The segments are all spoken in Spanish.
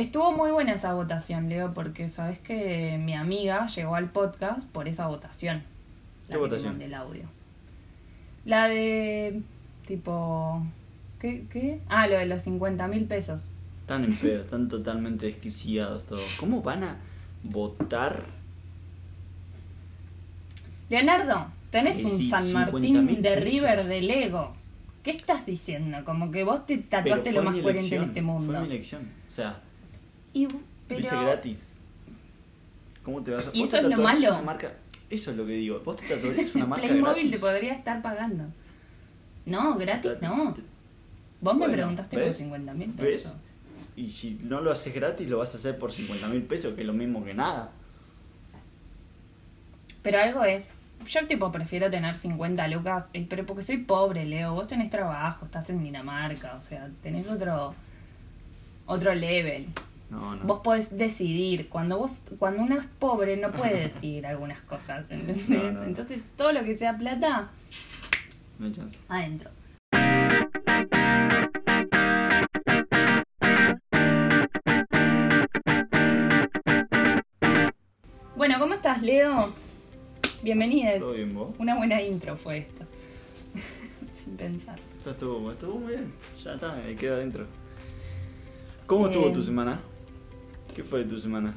Estuvo muy buena esa votación, Leo, porque sabes que mi amiga llegó al podcast por esa votación. ¿Qué votación? mandé el audio. La de. tipo. ¿Qué? ¿Qué? Ah, lo de los 50 mil pesos. Están en pedo, están totalmente desquiciados todos. ¿Cómo van a votar? Leonardo, tenés Sí, un sí, San 50.000 Martín de pesos. River de Lego. ¿Qué estás diciendo? Como que vos te tatuaste lo más coherente en este mundo. Fue mi elección. O sea, Y, pero... hice gratis. ¿Cómo te vas a ¿Y eso te es lo malo? Una marca... Eso es lo que digo. Vos te tatuarías una marca Playmobil te gratis. podría estar pagando. No, gratis no. te- Vos me preguntaste por ¿ves? 50 mil ¿Ves? pesos. Y si no lo haces gratis, lo vas a hacer por 50 mil pesos, que es lo mismo que nada. Pero algo es. Yo tipo prefiero tener 50 lucas, eh, pero porque soy pobre, Leo. Vos tenés trabajo, estás en Dinamarca, o sea, tenés otro otro level. No, no. Vos podés decidir. Cuando vos cuando uno es pobre no puede decidir algunas cosas, ¿entendés? No. Entonces, todo lo que sea plata No hay chance. adentro. Bueno, ¿cómo estás, Leo? Bienvenidos. ¿Todo bien vos? Una buena intro fue esto. Sin pensar. Estuvo, estuvo muy bien. Ya está, me quedo adentro. ¿Cómo estuvo Eh, tu semana? ¿Qué fue de tu semana?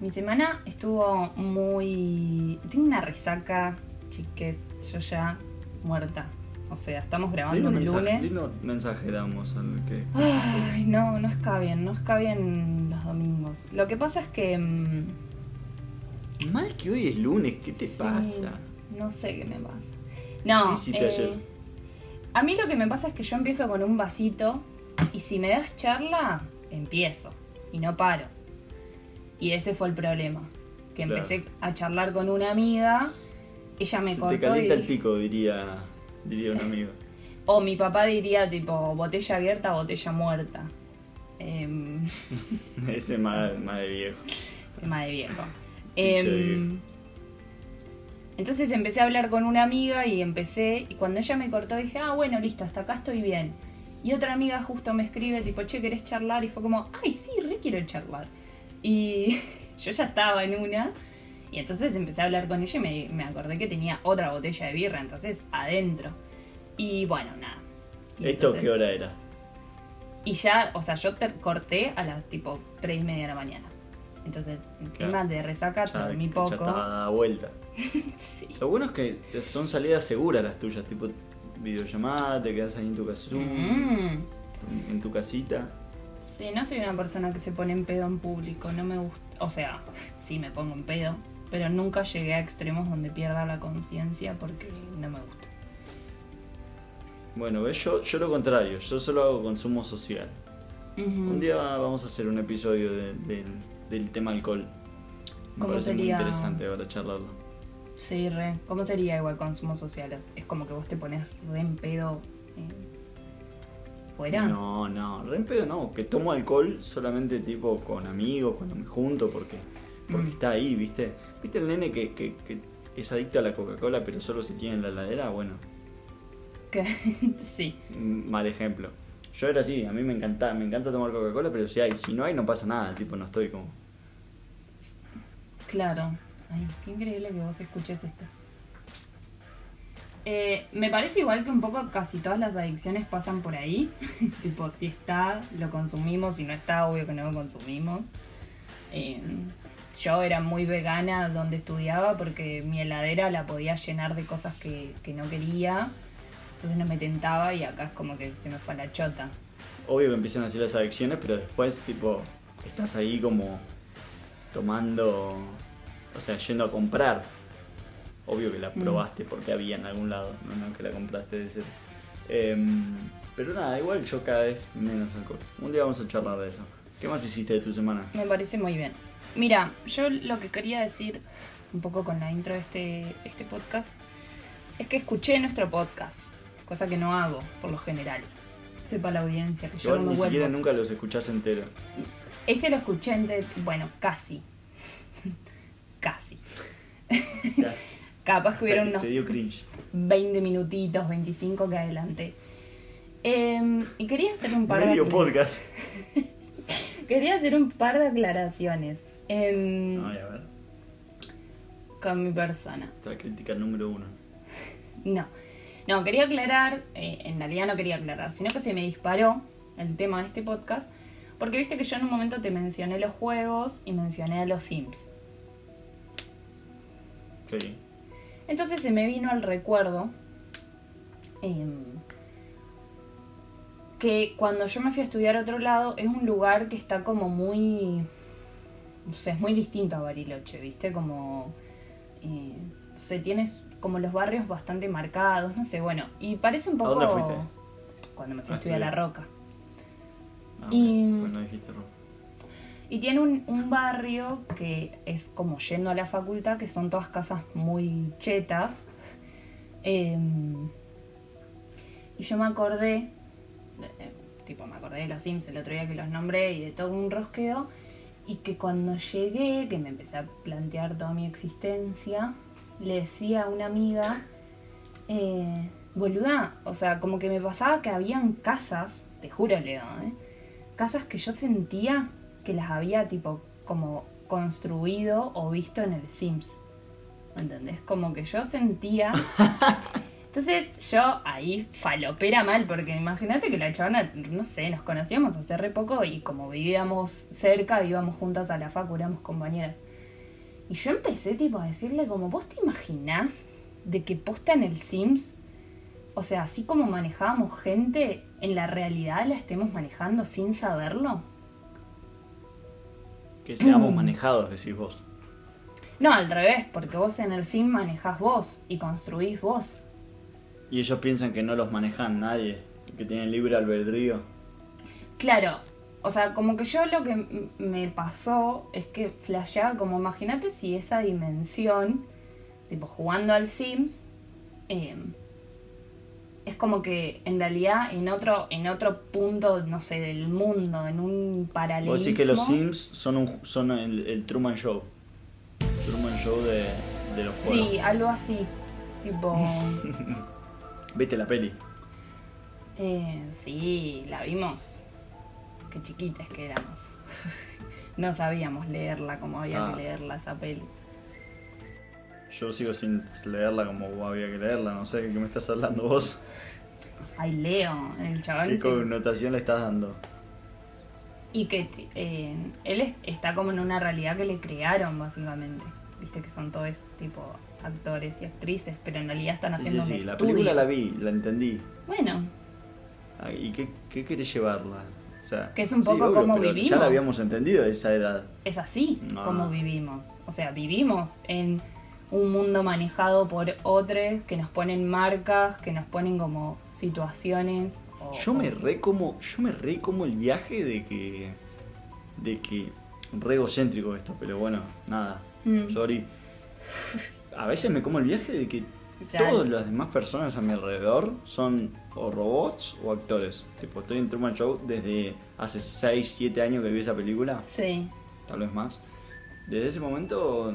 Mi semana estuvo muy... Tengo una resaca, chiques, yo ya muerta. O sea, estamos grabando un lunes. lindo mensaje damos al que. Ay, no, no escabian, no escabian los domingos. Lo que pasa es que... mm, Mal que hoy es lunes, ¿qué te sí, pasa? No sé qué me pasa. No, ¿Qué eh, ayer? a mí lo que me pasa es que yo empiezo con un vasito y si me das charla, empiezo y no paro. Y ese fue el problema. Que Claro. empecé a charlar con una amiga, ella me Se cortó te calienta y el pico, diría, diría un amigo. O mi papá diría tipo botella abierta, botella muerta. Em, Ese más, más de viejo. tema de viejo. De Em, viejo. entonces empecé a hablar con una amiga y empecé, y cuando ella me cortó dije, ah, bueno, listo, hasta acá estoy bien. Y otra amiga justo me escribe, tipo, che, ¿querés charlar? Y fue como, ay, sí, re quiero charlar. Y yo ya estaba en una, y entonces empecé a hablar con ella y me, me acordé que tenía otra botella de birra, entonces adentro. Y bueno, nada. Y ¿Esto entonces- qué hora era? Y ya, o sea, yo te corté a las tipo 3 y media de la mañana. Entonces, encima Claro. de resaca, Ya, dormí ya poco. estaba dada vuelta. Sí. Lo bueno es que son salidas seguras las tuyas, tipo videollamada, te quedas ahí en tu casa, Mm. en tu casita. Sí, no soy una persona que se pone en pedo en público, no me gusta. O sea, sí me pongo en pedo, pero nunca llegué a extremos donde pierda la conciencia porque no me gusta. Bueno, ves, yo, yo lo contrario, yo solo hago consumo social. Un día vamos a hacer un episodio de- del- del tema alcohol. Me ¿Cómo parece sería? muy interesante para charlarlo. Sí, re. ¿Cómo sería igual consumo social? Es como que vos te pones re en pedo eh, fuera. No, no, re en pedo no, que tomo alcohol solamente tipo con amigos, cuando me junto, porque, porque Mm. está ahí, ¿viste? ¿Viste el nene que, que- que es adicto a la Coca-Cola, pero solo si tiene en la heladera? Bueno, Que- sí. mm, mal ejemplo. Yo era así, a mí me encanta, me encanta tomar Coca-Cola, pero si hay, si no hay no pasa nada, tipo no estoy como... Claro. Ay, qué increíble que vos escuches esto. Eh, me parece igual que un poco casi todas las adicciones pasan por ahí. tipo, si está, lo consumimos, si no está, obvio que no lo consumimos. Eh, yo era muy vegana donde estudiaba porque mi heladera la podía llenar de cosas que, no quería. Entonces no me tentaba y acá es como que se me fue a la chota. Obvio que empiezan así las adicciones, pero después tipo estás ahí como tomando, o sea, yendo a comprar. Obvio que la Mm. probaste porque había en algún lado, no, no que la compraste de cero. Em, pero nada, igual yo cada vez menos alcohol. Un día vamos a charlar de eso. ¿Qué más hiciste de tu semana? Me parece muy bien. Mira, yo lo que quería decir, un poco con la intro de este, este podcast, es que escuché nuestro podcast, cosa que no hago por lo general. Sepa la audiencia que yo Igual no me ni vuelvo. siquiera nunca los escuchás entero. Este lo escuché en de- bueno, casi. Casi. Capaz que hubieron unos dio cringe. 20 minutitos, 25 que adelanté. Em, y quería hacer un par Medio de... podcast. quería hacer un par de aclaraciones em, Ay, a ver. con mi persona. Esta crítica número uno. No, no, quería aclarar, eh, en realidad no quería aclarar, sino que se me disparó el tema de este podcast, porque viste que yo en un momento te mencioné los juegos y mencioné a los Sims. Sí. Entonces se me vino al recuerdo em, que cuando yo me fui a estudiar a otro lado es un lugar que está como muy, no sé, es muy distinto a Bariloche, ¿viste? Como, eh, se tiene como los barrios bastante marcados, no sé, bueno, y parece un ¿A poco... dónde fuiste? Cuando me fui A a estudiar a La. Roca. Ah, Y- bueno, no dijiste Ro. Y tiene un, barrio que es como yendo a la facultad, que son todas casas muy chetas. Em, y yo me acordé, eh, tipo me acordé de los Sims el otro día que los nombré y de todo un rosqueo. Y que cuando llegué, que me empecé a plantear toda mi existencia, le decía a una amiga, eh, boluda, o sea, como que me pasaba que habían casas, te juro Leo, ¿eh? casas que yo sentía que las había tipo como construido o visto en el Sims. ¿Me entendés? Como que yo sentía. Entonces yo ahí falopera mal, porque imagínate que la chavana, no sé, nos conocíamos hace re poco y como vivíamos cerca, íbamos juntas a la facu, éramos compañeras. Y yo empecé tipo a decirle como, ¿vos te imaginás de que posta en el Sims? O sea, así como manejábamos gente, en la realidad la estemos manejando sin saberlo. Que seamos Mm. manejados, decís vos. No, al revés, porque vos en el sim manejás vos y construís vos. Y ellos piensan que no los manejan nadie, que tienen libre albedrío. Claro, o sea, como que yo lo que me pasó es que flasheaba como, imagínate si esa dimensión, tipo jugando al Sims, eh, es como que en realidad en otro, en otro punto, no sé, del mundo, en un paralelismo. Vos decís que los Sims son, un, son el, el Truman Show. Truman Show de, de los juegos. Sí, algo así. Tipo. ¿Viste la peli? Eh, sí, la vimos. Qué chiquitas que éramos. no sabíamos leerla como había Ah. que leerla esa peli. Yo sigo sin leerla como había que leerla, no sé de qué me estás hablando vos. Ay, Leo, el chaval. ¿Qué que- connotación le estás dando? y que eh, él es- está como en una realidad que le crearon, básicamente. Viste que son todos tipo actores y actrices, pero en realidad están Sí, haciendo sí, un sí, la estudio. película la vi, la entendí. Bueno, Ah, ¿Y qué, qué querés llevarla? O sea, Que es un sí, poco obvio, como pero Ya vivimos. la habíamos entendido a esa edad. es así No. como vivimos. O sea, vivimos en un mundo manejado por otros que nos ponen marcas, que nos ponen como situaciones. o- Yo me re como, yo me re como el viaje de que, de que, re egocéntrico esto, pero bueno, nada, Mm. sorry. A veces me como el viaje de que todas las demás personas a mi alrededor son o robots o actores. Tipo, estoy en Truman Show desde hace 6, 7 años que vi esa película, Sí. tal vez más. Desde ese momento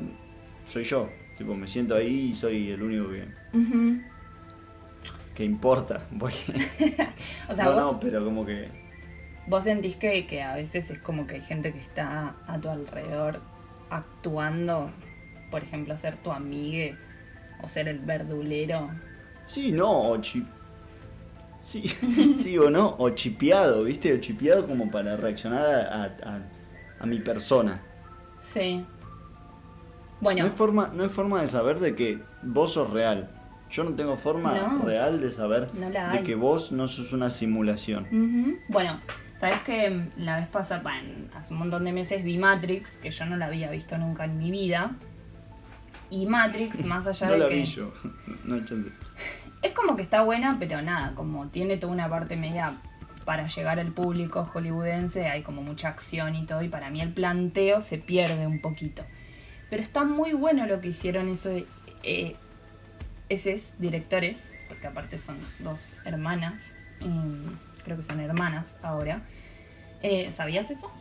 soy yo. Tipo, me siento ahí y soy el único que, Ujú. que importa. Voy- O sea, no, vos, no, pero como que... vos sentís que, que a veces es como que hay gente que está a tu alrededor actuando, por ejemplo, ser tu amigue o ser el verdulero. Sí, no, o chi... Sí, sí o no, o chipeado, ¿viste? O chipeado como para reaccionar a, a- a mi persona. Sí. No, Bueno, hay forma, no hay forma de saber de que vos sos real. Yo no tengo forma No. real de saber No de que vos no sos una simulación. Bueno, sabes que la vez pasada, bueno, hace un montón de meses vi Matrix, que yo no la había visto nunca en mi vida. Y Matrix, más allá No de la que vi yo. No chance. es como que está buena, pero nada, como tiene toda una parte media para llegar al público hollywoodense, hay como mucha acción y todo, y para mí el planteo se pierde un poquito. Pero está muy bueno lo que hicieron eso, eh, esos directores, porque aparte son dos hermanas, creo que son hermanas ahora. Eh, ¿Sabías eso?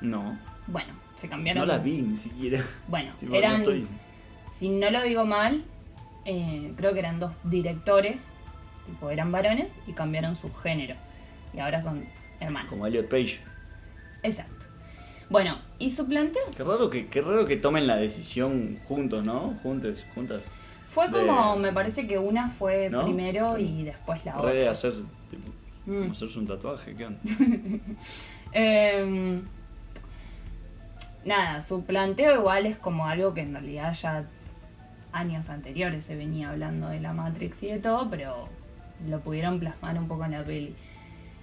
No, Bueno, se cambiaron. no la vi ni siquiera. Bueno, no eran, estoy- si no lo digo mal, eh, creo que eran dos directores, tipo eran varones y cambiaron su género. Y ahora son hermanos. Como Elliot Page. Exacto. Bueno, y su planteo Qué raro que, qué raro que tomen la decisión juntos, ¿no? Juntos, juntas. fue De- como, me parece que una fue ¿No? primero y después la Re de otra. hacerse, tipo, Mm. hacerse un tatuaje, ¿qué onda? Em, nada, su planteo igual es como algo que en realidad ya años anteriores se venía hablando de la Matrix y de todo, pero lo pudieron plasmar un poco en la peli.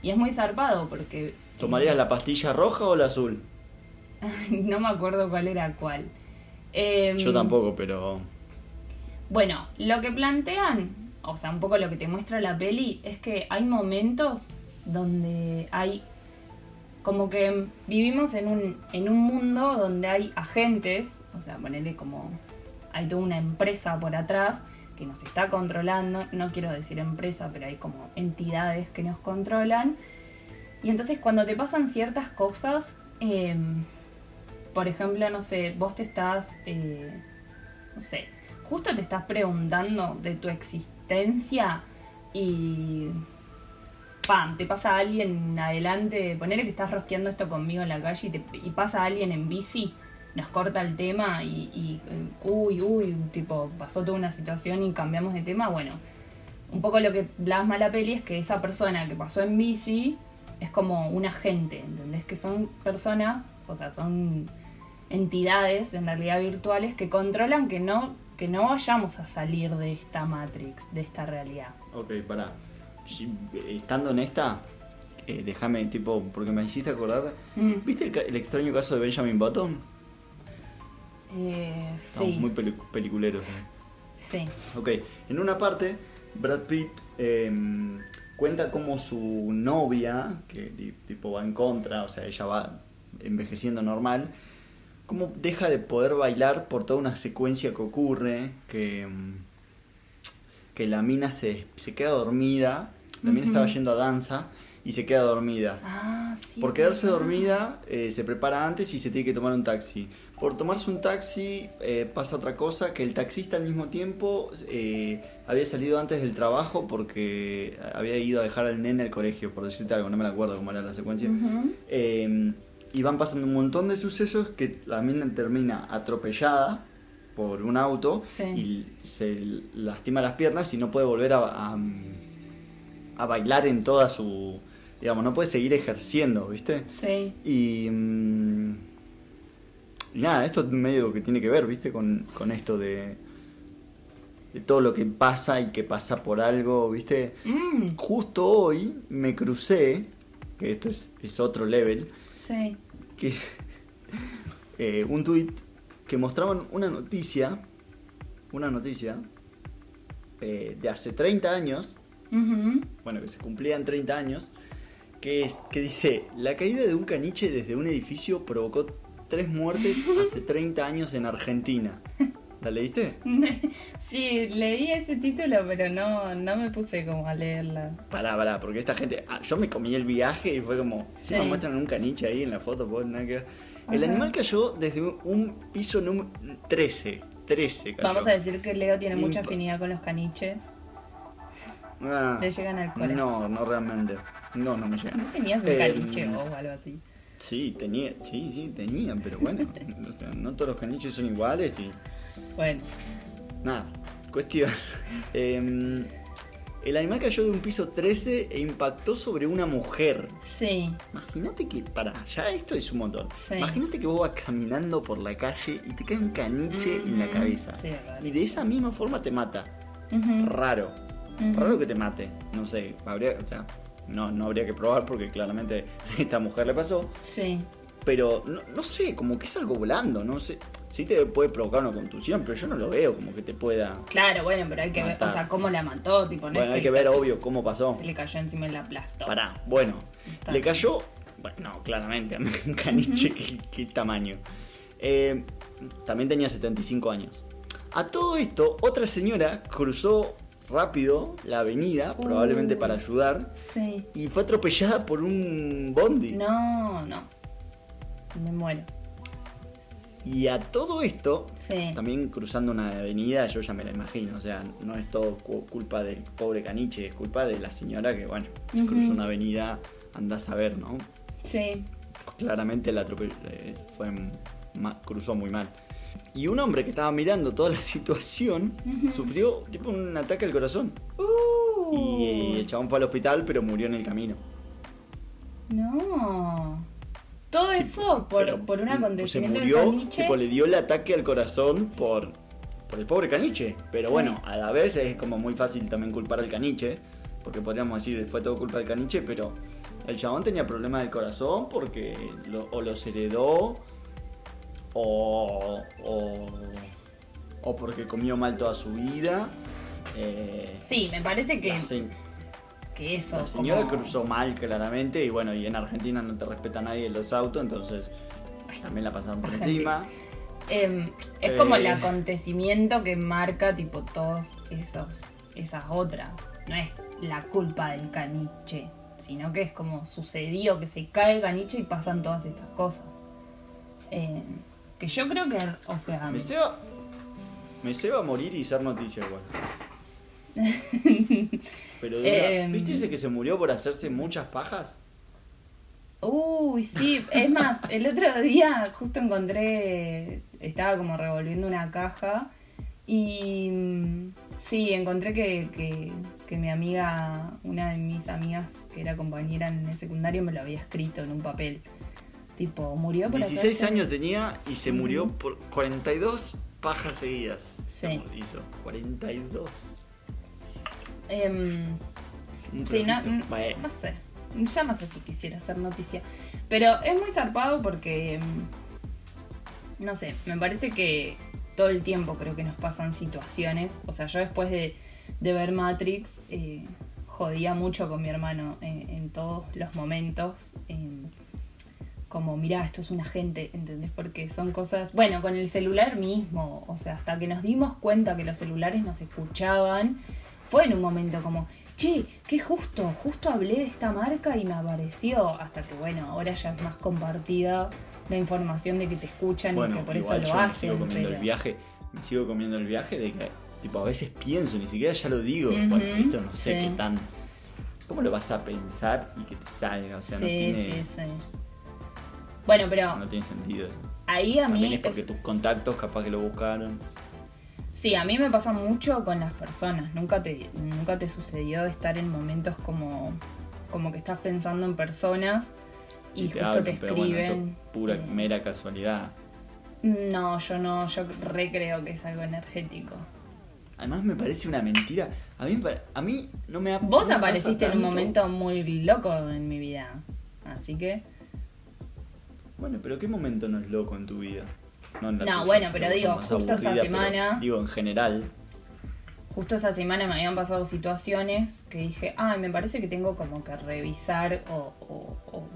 Y es muy zarpado porque... ¿Tomarías la pastilla roja o la azul? no me acuerdo cuál era cuál. Em, Yo tampoco, pero. Bueno, lo que plantean, o sea, un poco lo que te muestra la peli, es que hay momentos donde hay. Como que vivimos en un, en un mundo donde hay agentes, o sea, ponerle como. Hay toda una empresa por atrás que nos está controlando. No quiero decir empresa, pero hay como entidades que nos controlan. Y entonces cuando te pasan ciertas cosas, em, por ejemplo, no sé, vos te estás. eh, no sé, justo te estás preguntando de tu existencia y pam, te pasa alguien adelante, ponele que estás rosqueando esto conmigo en la calle y, te- y pasa alguien en bici, nos corta el tema y, y, uy, uy, tipo, pasó toda una situación y cambiamos de tema, bueno, un poco lo que plasma la peli es que esa persona que pasó en bici es como un agente, ¿entendés? Que son personas, o sea, son entidades en realidad virtuales que controlan que no que no vayamos a salir de esta Matrix, de esta realidad. Ok, pará. Si- Estando en esta, eh, déjame, tipo, porque me hiciste acordar. Mm, ¿Viste el, el extraño caso de Benjamin Button? eh, Estamos sí, muy peli- peliculeros. eh. sí. Ok, en una parte, Brad Pitt eh, cuenta cómo su novia, que ti- tipo va en contra, o sea, ella va envejeciendo normal, cómo deja de poder bailar por toda una secuencia que ocurre, que, mm, que la mina se, se queda dormida, la mina estaba yendo a danza y se queda dormida. Ah, sí. Por quedarse verdad. dormida, eh, se prepara antes y se tiene que tomar un taxi. Por tomarse un taxi, eh, pasa otra cosa, que el taxista al mismo tiempo eh, había salido antes del trabajo porque había ido a dejar al nene al colegio, por decirte algo, no me acuerdo cómo era la secuencia. Y van pasando un montón de sucesos que la mina termina atropellada por un auto Sí. y se lastima las piernas y no puede volver a, a, a bailar en toda su... Digamos, no puede seguir ejerciendo, ¿viste? Sí. Y, mm, y nada, esto medio que tiene que ver, ¿viste? Con, con esto de, de todo lo que pasa y que pasa por algo, ¿viste? Mm, Justo hoy me crucé, que esto es, es otro level, sí. que eh, un tweet que mostraban una noticia, una noticia eh, de hace 30 años, bueno, que se cumplían 30 años, que, es, que dice, la caída de un caniche desde un edificio provocó tres muertes hace 30 años en Argentina. ¿La leíste? Sí, leí ese título, pero no, no me puse como a leerla. Pará, pará, porque esta gente. ah, yo me comí el viaje y fue como. Sí. Me muestran un caniche ahí en la foto, pues nada que. El animal cayó desde un, piso número 13. 13 cayó. Vamos a decir que Leo tiene mucha afinidad con los caniches. Ah, Le llegan al corazón. No, no realmente. No, no me ¿No llegan. tenías un Eh, caniche o algo así? Sí, tenía, sí, sí, tenían, pero bueno. o sea, no todos los caniches son iguales y. Bueno, Nada, cuestión. Em, el animal cayó de un piso 13 e impactó sobre una mujer. sí, Imagínate que, para, ya esto es un montón. Sí. Imagínate que vos vas caminando por la calle y te cae un caniche en la Ujú, cabeza. sí, raro. y de esa misma forma te mata. Raro. Raro que te mate. No sé, habría, o sea, no, no habría que probar porque claramente a esta mujer le pasó. Sí, Pero no, no sé, como que es algo volando, no sé. Sí te puede provocar una contusión, pero yo no lo veo como que te pueda. claro, bueno, pero hay que ver, o sea, cómo la mató, tipo, no Bueno, es hay que ver obvio cómo pasó. se le cayó encima y la aplastó. Pará, bueno, Está. le cayó, bueno, no, claramente, un caniche, qué, qué tamaño. Eh, también tenía 75 años. A todo esto, otra señora cruzó rápido la avenida, probablemente para ayudar, Sí. y fue atropellada por un bondi. No, no. Me muero. Y a todo esto, Sí. también cruzando una avenida, yo ya me la imagino, o sea, no es todo cu- culpa del pobre caniche, es culpa de la señora que, bueno, Ujú. cruzó una avenida, andás a ver, ¿no? Sí. claramente la atropelló, eh, fue cruzó muy mal. Y un hombre que estaba mirando toda la situación sufrió tipo un ataque al corazón. Uh, Y el chabón fue al hospital, pero murió en el camino. No. Todo eso por, Pero por un se acontecimiento murió, del caniche. tipo, le dio el ataque al corazón por, por el pobre caniche. Pero Sí. bueno, a la vez es como muy fácil también culpar al caniche, porque podríamos decir fue todo culpa del caniche, pero el chabón tenía problemas del corazón porque lo- o los heredó o, o, o porque comió mal toda su vida. Eh, Sí, me parece que, se- que eso. la señora como- cruzó mal claramente y bueno, y en Argentina no te respeta nadie en los autos, entonces también la pasaron por encima. Em, es como el Eh. acontecimiento que marca tipo todos esos esas otras. No es la culpa del caniche, sino que es como sucedió que se cae el caniche y pasan todas estas cosas. Em, que yo creo que, o sea, Me ceba, me ceba morir y ser noticia igual. Pero Em. ¿viste ese que se murió por hacerse muchas pajas? Uy, sí, es más, el otro día justo encontré, estaba como revolviendo una caja y mm, sí, encontré que, que, que mi amiga, una de mis amigas que era compañera en el secundario me lo había escrito en un papel. Tipo, murió por 16 hacerse- años tenía y se murió por 42 pajas seguidas. Sí. Hizo 42. Em, Sí, no, mm, no sé. Ya no sé si quisiera hacer noticia. Pero es muy zarpado porque. mm, No sé, me parece que todo el tiempo creo que nos pasan situaciones. O sea, yo después de, de ver Matrix, eh, jodía mucho con mi hermano en, en todos los momentos. en- como, mirá, esto es un agente, ¿entendés? Porque son cosas. Bueno, con el celular mismo. O sea, hasta que nos dimos cuenta que los celulares nos escuchaban, fue en un momento como, che, qué justo, justo hablé de esta marca y me apareció. Hasta que, bueno, ahora ya es más compartida la información de que te escuchan y bueno, que por eso lo yo me hacen. sigo comiendo pero- el viaje. Me sigo comiendo el viaje de que, tipo, a veces pienso, ni siquiera ya lo digo. Bueno, esto no sé sí. qué tan. ¿Cómo lo vas a pensar y que te salga? O sea, no sí, tiene. sí, sí. Bueno, pero No tiene sentido. ahí a También mí. es porque es- tus contactos capaz que lo buscaron. Sí, a mí me pasa mucho con las personas. Nunca te, nunca te sucedió de estar en momentos como, como que estás pensando en personas y, te justo hablan, te pero bueno, eso escriben. es pura, eh, mera casualidad. No, yo no, yo recreo que es algo energético. Además me parece una mentira. A mí, a mí no me ha Vos no apareciste en un momento muy loco en mi vida. Así que. Bueno, pero ¿qué momento no es loco en tu vida? No, tuya, bueno, pero digo, justo esa pero semana- digo, en general. Justo esa semana me habían pasado situaciones que dije, ah, me parece que tengo como que revisar o, o- o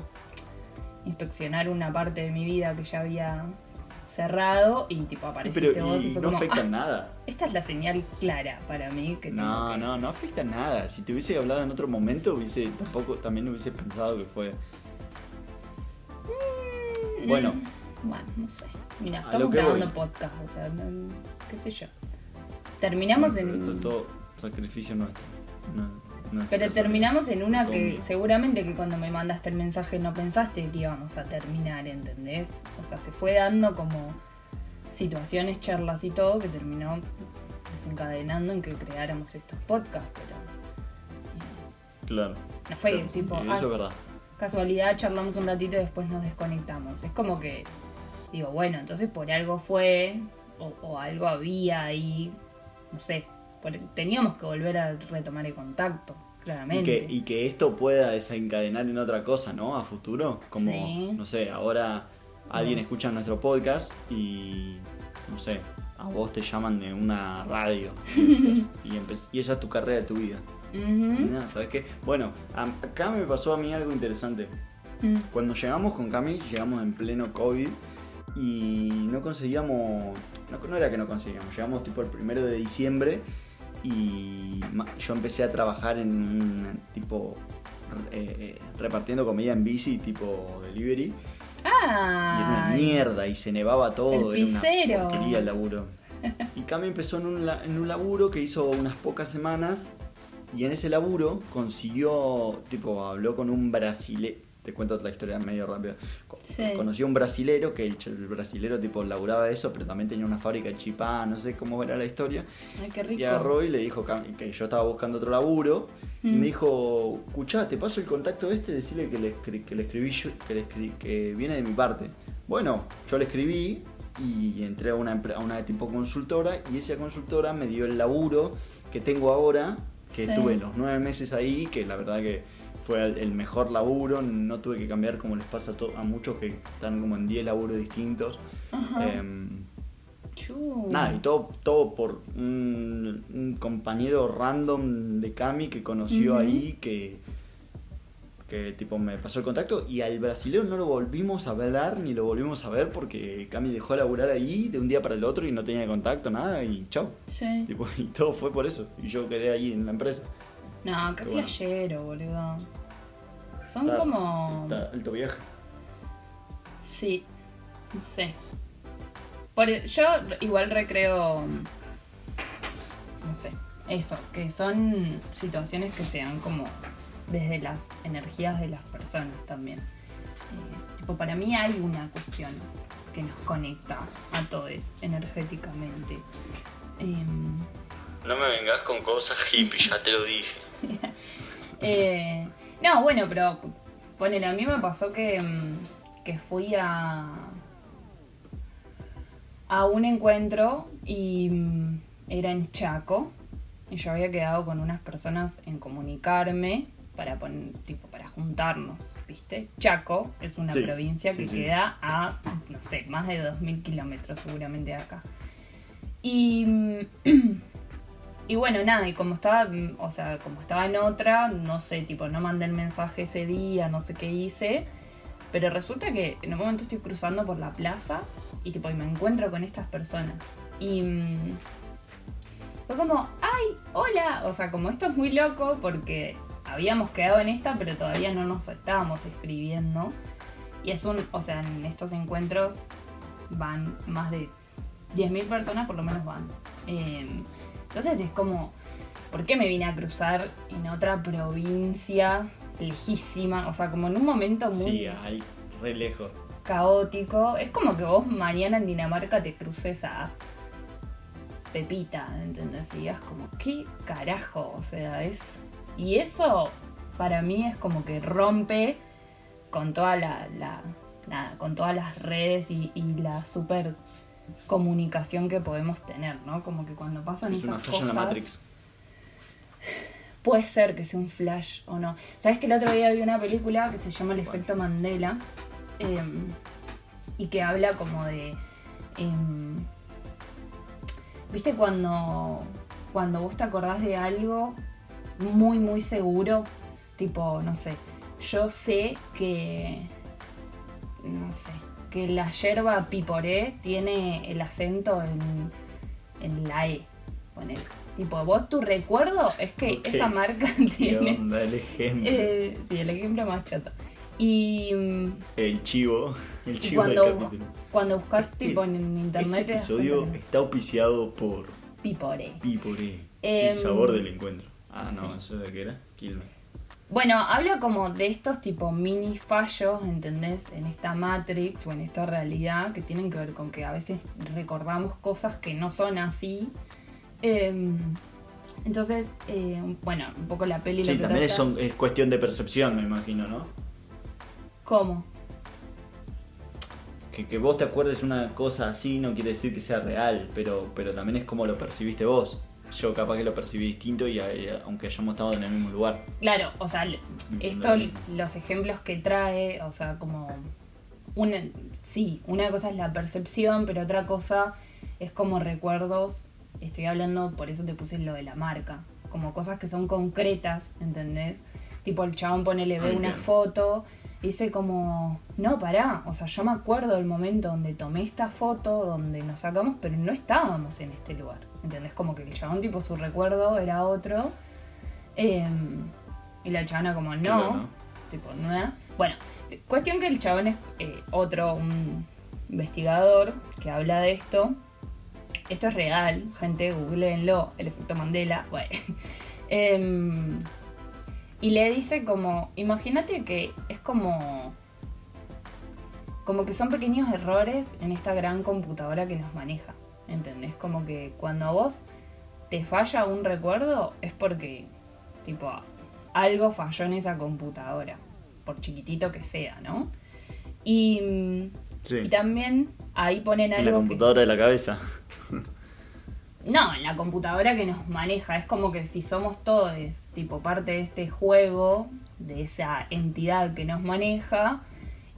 inspeccionar una parte de mi vida que ya había cerrado y tipo apareciste Pero vos y y fue no como, afecta ah, nada. esta es la señal clara para mí que tengo No, que- no, no afecta nada. Si te hubiese hablado en otro momento, hubiese tampoco también hubiese pensado que fue. Mm, Bueno. Bueno, no sé. Mira, estamos grabando voy. podcast, o sea, no- qué sé yo. Terminamos Pero en... Esto es todo sacrificio nuestro. No, no es Pero terminamos en una que seguramente que cuando me mandaste el mensaje no pensaste que íbamos a terminar, ¿entendés? O sea, se fue dando como situaciones, charlas y todo que terminó desencadenando en que creáramos estos podcasts, pero eh, Claro. no fue Claro, tipo, ah, Eso es verdad. casualidad, charlamos un ratito y después nos desconectamos. Es como que digo, bueno, entonces por algo fue o, o algo había ahí, no sé, por- teníamos que volver a retomar el contacto, Y claramente. que, y que esto pueda desencadenar en otra cosa, ¿no? A futuro. Como, Sí. no sé, ahora alguien escucha nuestro podcast y, no sé, a vos te llaman de una radio. y, y esa es tu carrera, tu vida. No, ¿Sabes qué? Bueno, acá me pasó a mí algo interesante. Mm. Cuando llegamos con Cami, llegamos en pleno COVID y no conseguíamos, no, no era que no conseguíamos, llegamos tipo el primero de diciembre y yo empecé a trabajar en un tipo eh, repartiendo comida en bici tipo delivery. Y era una Ah, mierda y se nevaba todo, El era una porquería el laburo. Y Cami empezó en un, en un laburo que hizo unas pocas semanas y en ese laburo consiguió, tipo, habló con un brasile, te cuento otra historia medio rápida. Sí. Conocí a un brasilero que el, el brasilero tipo laburaba eso, pero también tenía una fábrica de chipá, no sé cómo era la historia. Ay, qué rico. Y agarró y le dijo que yo estaba buscando otro laburo. Y Mm. me dijo, escuchá, te paso el contacto este, decirle que le, que le escribí yo, que, le escri- que viene de mi parte. Bueno, yo le escribí y entré a una, a una tipo consultora y esa consultora me dio el laburo que tengo ahora, que Sí. estuve los nueve meses ahí, que la verdad que fue el, mejor laburo, no tuve que cambiar como les pasa a, to- a muchos que están como en 10 laburos distintos. Ajá. Chu. Nada, y todo, todo por un, un compañero random de Cami que conoció ahí, que, que tipo me pasó el contacto y al brasileño no lo volvimos a hablar ni lo volvimos a ver porque Cami dejó de laburar ahí de un día para el otro y no tenía contacto, nada, y chao. Sí. Tipo, y todo fue por eso. Y yo quedé ahí en la empresa. No, qué bueno. flashero, boludo. Son Está- como. está alto viaje. Sí, no sé. Por, yo igual recreo, no sé, eso, que son situaciones que se dan como desde las energías de las personas también. Eh, tipo, para mí hay una cuestión que nos conecta a todos energéticamente. Em, No me vengas con cosas hippie, ya te lo dije. Eh, no, bueno, pero ponele, a mí me pasó que, mm, que fui a, a un encuentro y mm, era en Chaco y yo había quedado con unas personas en comunicarme para poner, tipo, para juntarnos, ¿viste? Chaco es una Sí, provincia sí, que sí. queda a, no sé, más de 2.000 kilómetros seguramente de acá. Y... Y bueno, nada, y como estaba, mm, o sea, como estaba en otra, no sé, tipo, no mandé el mensaje ese día, no sé qué hice. Pero resulta que en un momento estoy cruzando por la plaza y tipo, y me encuentro con estas personas. Y mm, fue como, ¡ay! ¡Hola! O sea, como esto es muy loco porque habíamos quedado en esta, pero todavía no nos estábamos escribiendo. Y es un, o sea, en estos encuentros van más de 10.000 personas, por lo menos van. Em, entonces es como, ¿por qué me vine a cruzar en otra provincia lejísima? O sea, como en un momento muy Sí, ahí, re lejos. caótico. Es como que vos mañana en Dinamarca te cruces a Pepita, ¿entendés? Y digas como, ¿qué carajo? O sea, es... Y eso para mí es como que rompe con toda la... la- nada, con todas las redes y, y la super comunicación que podemos tener, ¿no? Como que cuando pasan Es esas una falla en cosas... la Matrix. Puede ser que sea un flash o no. ¿Sabes que el otro día vi una película que se llama El efecto Mandela? Em, y que habla como de. em, ¿Viste cuando, cuando vos te acordás de algo muy, muy seguro? Tipo, no sé. Yo sé que. No sé. Que la yerba piporé tiene el acento en, en la E. ponele. Tipo, vos tu recuerdo es que Ok. esa marca ¿Qué tiene. onda el ejemplo? Eh, sí, el ejemplo más chato. Y, mm, El chivo. El chivo del cuando, capítulo. cuando buscas Este- tipo en internet Este te das episodio está auspiciado por Piporé. Pipore. Em, el sabor del encuentro. Ah, no, sí. eso de qué era. Quilmes. Bueno, habla como de estos tipo mini fallos, ¿entendés? En esta Matrix o en esta realidad que tienen que ver con que a veces recordamos cosas que no son así. Em, entonces, eh, bueno, un poco la peli lo Sí, que también es, cuestión de percepción, me imagino, ¿no? ¿Cómo? Que, que vos te acuerdes una cosa así no quiere decir que sea real, pero, pero también es como lo percibiste vos. Yo capaz que lo percibí distinto y eh, aunque hayamos estado en el mismo lugar. Claro, o sea, esto, Lo los ejemplos que trae, o sea, como una, sí, una cosa es la percepción, pero otra cosa es como recuerdos, estoy hablando, por eso te puse lo de la marca, como cosas que son concretas, ¿entendés? Tipo el chabón pone, le ve una foto dice como, no, pará, o sea, yo me acuerdo del momento donde tomé esta foto, donde nos sacamos, pero no estábamos en este lugar, ¿entendés? Como que el chabón, tipo, su recuerdo era otro. em, y la chabona como, no, bueno. tipo, no. Bueno, cuestión que el chabón es eh, otro, un investigador que habla de esto. Esto es real, gente, googleenlo, el efecto Mandela. Bueno. Em, Y le dice como, imagínate que es como como que son pequeños errores en esta gran computadora que nos maneja. ¿Entendés? Como que cuando a vos te falla un recuerdo es porque, tipo, algo falló en esa computadora, por chiquitito que sea, ¿no? Y, Sí. y también ahí ponen En la algo que... computadora de la cabeza. No, en la computadora que nos maneja. Es como que si somos todos, tipo, parte de este juego, de esa entidad que nos maneja,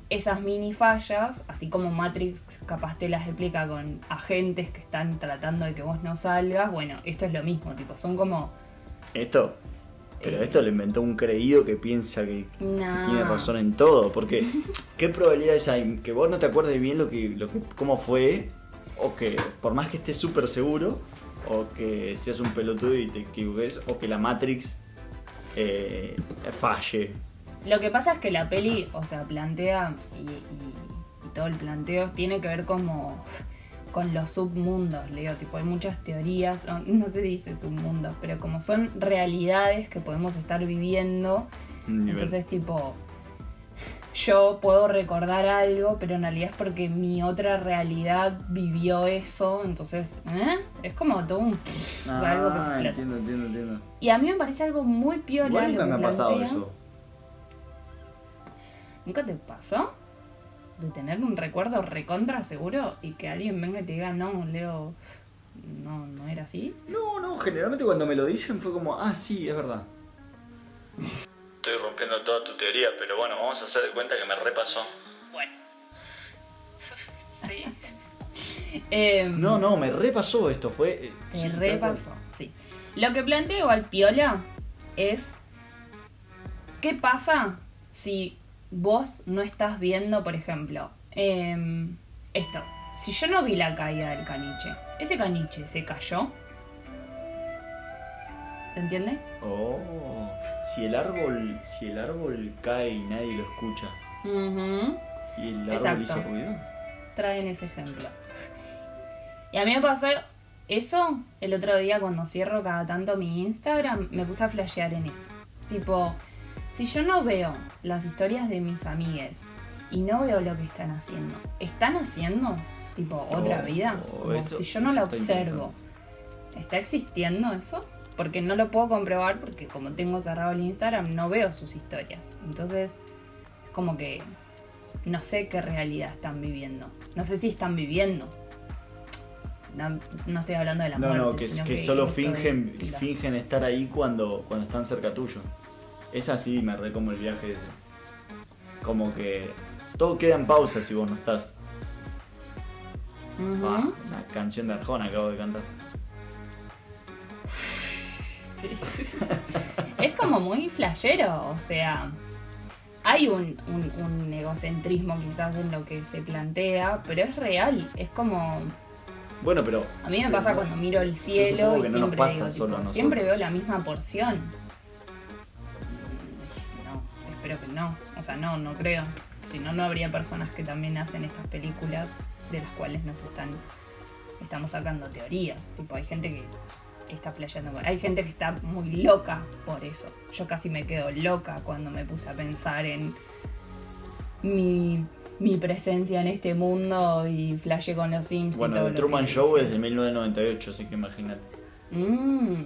esas mini fallas, así como Matrix capaz te las explica con agentes que están tratando de que vos no salgas, bueno, esto es lo mismo, tipo, son como... Esto. Pero Eh. esto lo inventó un creído que piensa que, que tiene razón en todo. Porque, ¿qué probabilidades hay? Que vos no te acuerdes bien lo que, lo que, cómo fue, o que por más que estés súper seguro, o que seas un pelotudo y te equivoques, o que la Matrix eh, falle. Lo que pasa es que la peli, o sea, plantea, y, y- y todo el planteo tiene que ver como con los submundos, Leo, tipo, hay muchas teorías, no, no se dice submundos, pero como son realidades que podemos estar viviendo, nivel. entonces tipo, yo puedo recordar algo, pero en realidad es porque mi otra realidad vivió eso, entonces, ¿eh? Es como todo un... Ah, algo que entiendo, entiendo, entiendo. Y a mí me parece algo muy piola. Igual nunca me ha pasado eso. ¿Nunca te pasó? De tener un recuerdo recontra seguro y que alguien venga y te diga, no, Leo, no, no era así. No, no, generalmente cuando me lo dicen fue como, ah, sí, es verdad. Estoy rompiendo toda tu teoría, pero bueno, vamos a hacer de cuenta que me repasó. Bueno. sí. Em, No, no, me repasó esto, fue... eh, Te sí, repasó, sí. Lo que plantea igual Piola es ¿qué pasa si vos no estás viendo, por ejemplo, em, esto? Si yo no vi la caída del caniche, ¿ese caniche se cayó? ¿Se entiende? Oh, si el árbol, si el árbol cae y nadie lo escucha, Ujú. y el árbol Exacto. hizo ruido. traen ese ejemplo. Y a mí me pasó eso el otro día cuando cierro cada tanto mi Instagram, me puse a flashear en eso. Tipo, si yo no veo las historias de mis amigues y no veo lo que están haciendo, ¿están haciendo tipo otra Oh, vida? Como eso- si yo no la observo. ¿Está existiendo eso? Porque no lo puedo comprobar porque como tengo cerrado el Instagram no veo sus historias. Entonces es como que no sé qué realidad están viviendo. No sé si están viviendo. No, no estoy hablando de la No, muerte. no, que, que solo fingen, de fingen estar ahí cuando, cuando están cerca tuyo. Es así, me re como el viaje ese. Como que todo queda en pausa si vos no estás. Ah, una canción de Arjona acabo de cantar. es como muy flashero, o sea, hay un, un- un egocentrismo quizás en lo que se plantea, pero es real, es como, Bueno, pero. a mí me pasa pero- cuando miro el cielo y no siempre, digo, tipo, siempre veo la misma porción. Espero que no, o sea, no, no creo, si no, no habría personas que también hacen estas películas de las cuales nos están, estamos sacando teorías, tipo, hay gente que está flasheando. con- Hay gente que está muy loca por eso. Yo casi me quedo loca cuando me puse a pensar en mi, mi presencia en este mundo y flashé con los Sims. y Bueno, todo el Truman que- Show es de 1998, así que imagínate. Mm,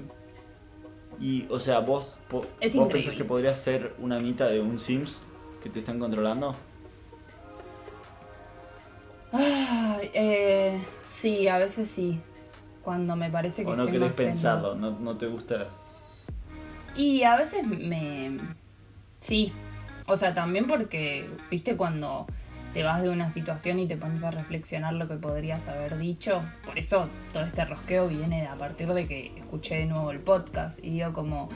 Y, o sea, vos, po- Es vos pensás que podrías ser una Anita de un Sims que te están controlando. Eh, sí, a veces sí. Cuando me parece que O no estoy querés en- pensarlo, no, no te gusta. Y a veces me... Sí. O sea, también porque, viste, cuando te vas de una situación y te pones a reflexionar lo que podrías haber dicho. Por eso todo este rosqueo viene a partir de que escuché de nuevo el podcast y digo como,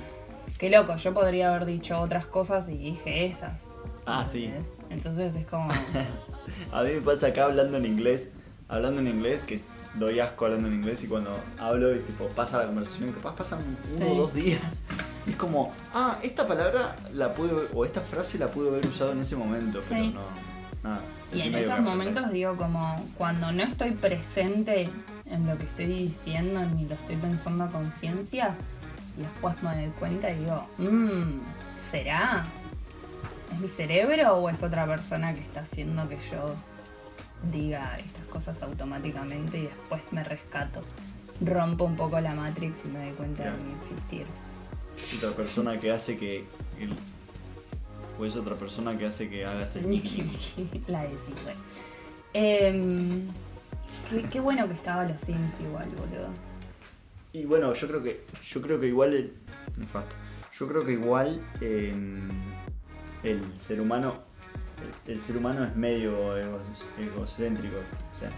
qué loco, yo podría haber dicho otras cosas y dije esas. Ah, sí. Entonces es como... A mí me pasa acá hablando en inglés, hablando en inglés, que doy asco hablando en inglés y cuando hablo y tipo pasa la conversación, capaz pasan uno Sí. o dos días. Y es como, ah, esta palabra la pude o esta frase la pude haber usado en ese momento, pero no, nada. Y en esos momentos digo como cuando no estoy presente en lo que estoy diciendo ni lo estoy pensando a conciencia y después me doy cuenta y digo, mmm, ¿Será? ¿Es mi cerebro o es otra persona que está haciendo que yo diga estas cosas automáticamente y después me rescato? Rompo un poco la Matrix y me doy cuenta de mi existir. Otra persona que hace que. el- o es otra persona que hace que hagas el Nicki, la de sí, güey. Em, qué, qué bueno que estaba los Sims igual, boludo. Y bueno, yo creo que. Yo creo que igual el. Nefasto. Yo creo que igual eh, el ser humano. El, el ser humano es medio ego- egocéntrico. O sea,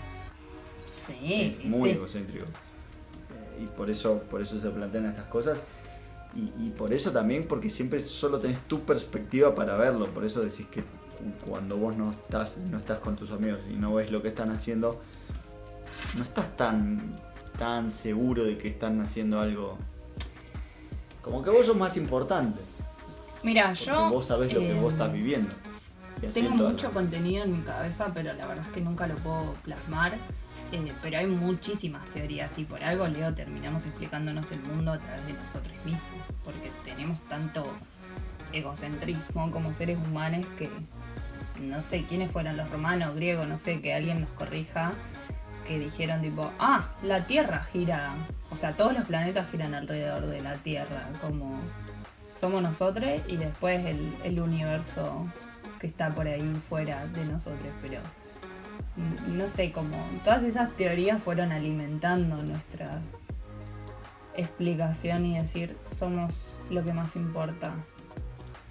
Sí, es muy sí. egocéntrico. Eh, y por eso, por eso se plantean estas cosas. Y, y por eso también, porque siempre solo tenés tu perspectiva para verlo. Por eso decís que cu- cuando vos no estás, no estás con tus amigos y no ves lo que están haciendo, no estás tan, tan seguro de que están haciendo algo. Como que vos sos más importante. Mira, yo. vos sabés lo que vos estás viviendo. y Tengo mucho contenido en mi cabeza, pero la verdad es que nunca lo puedo plasmar. Eh, pero hay muchísimas teorías y por algo, Leo, terminamos explicándonos el mundo a través de nosotros mismos. Porque tenemos tanto egocentrismo como seres humanos que no sé quiénes fueron los romanos, griegos, no sé, que alguien nos corrija, que dijeron tipo, ah, la Tierra gira, o sea, todos los planetas giran alrededor de la Tierra, como somos nosotros y después el, universo que está por ahí fuera de nosotros, pero no sé, como todas esas teorías fueron alimentando nuestra explicación y decir somos lo que más importa.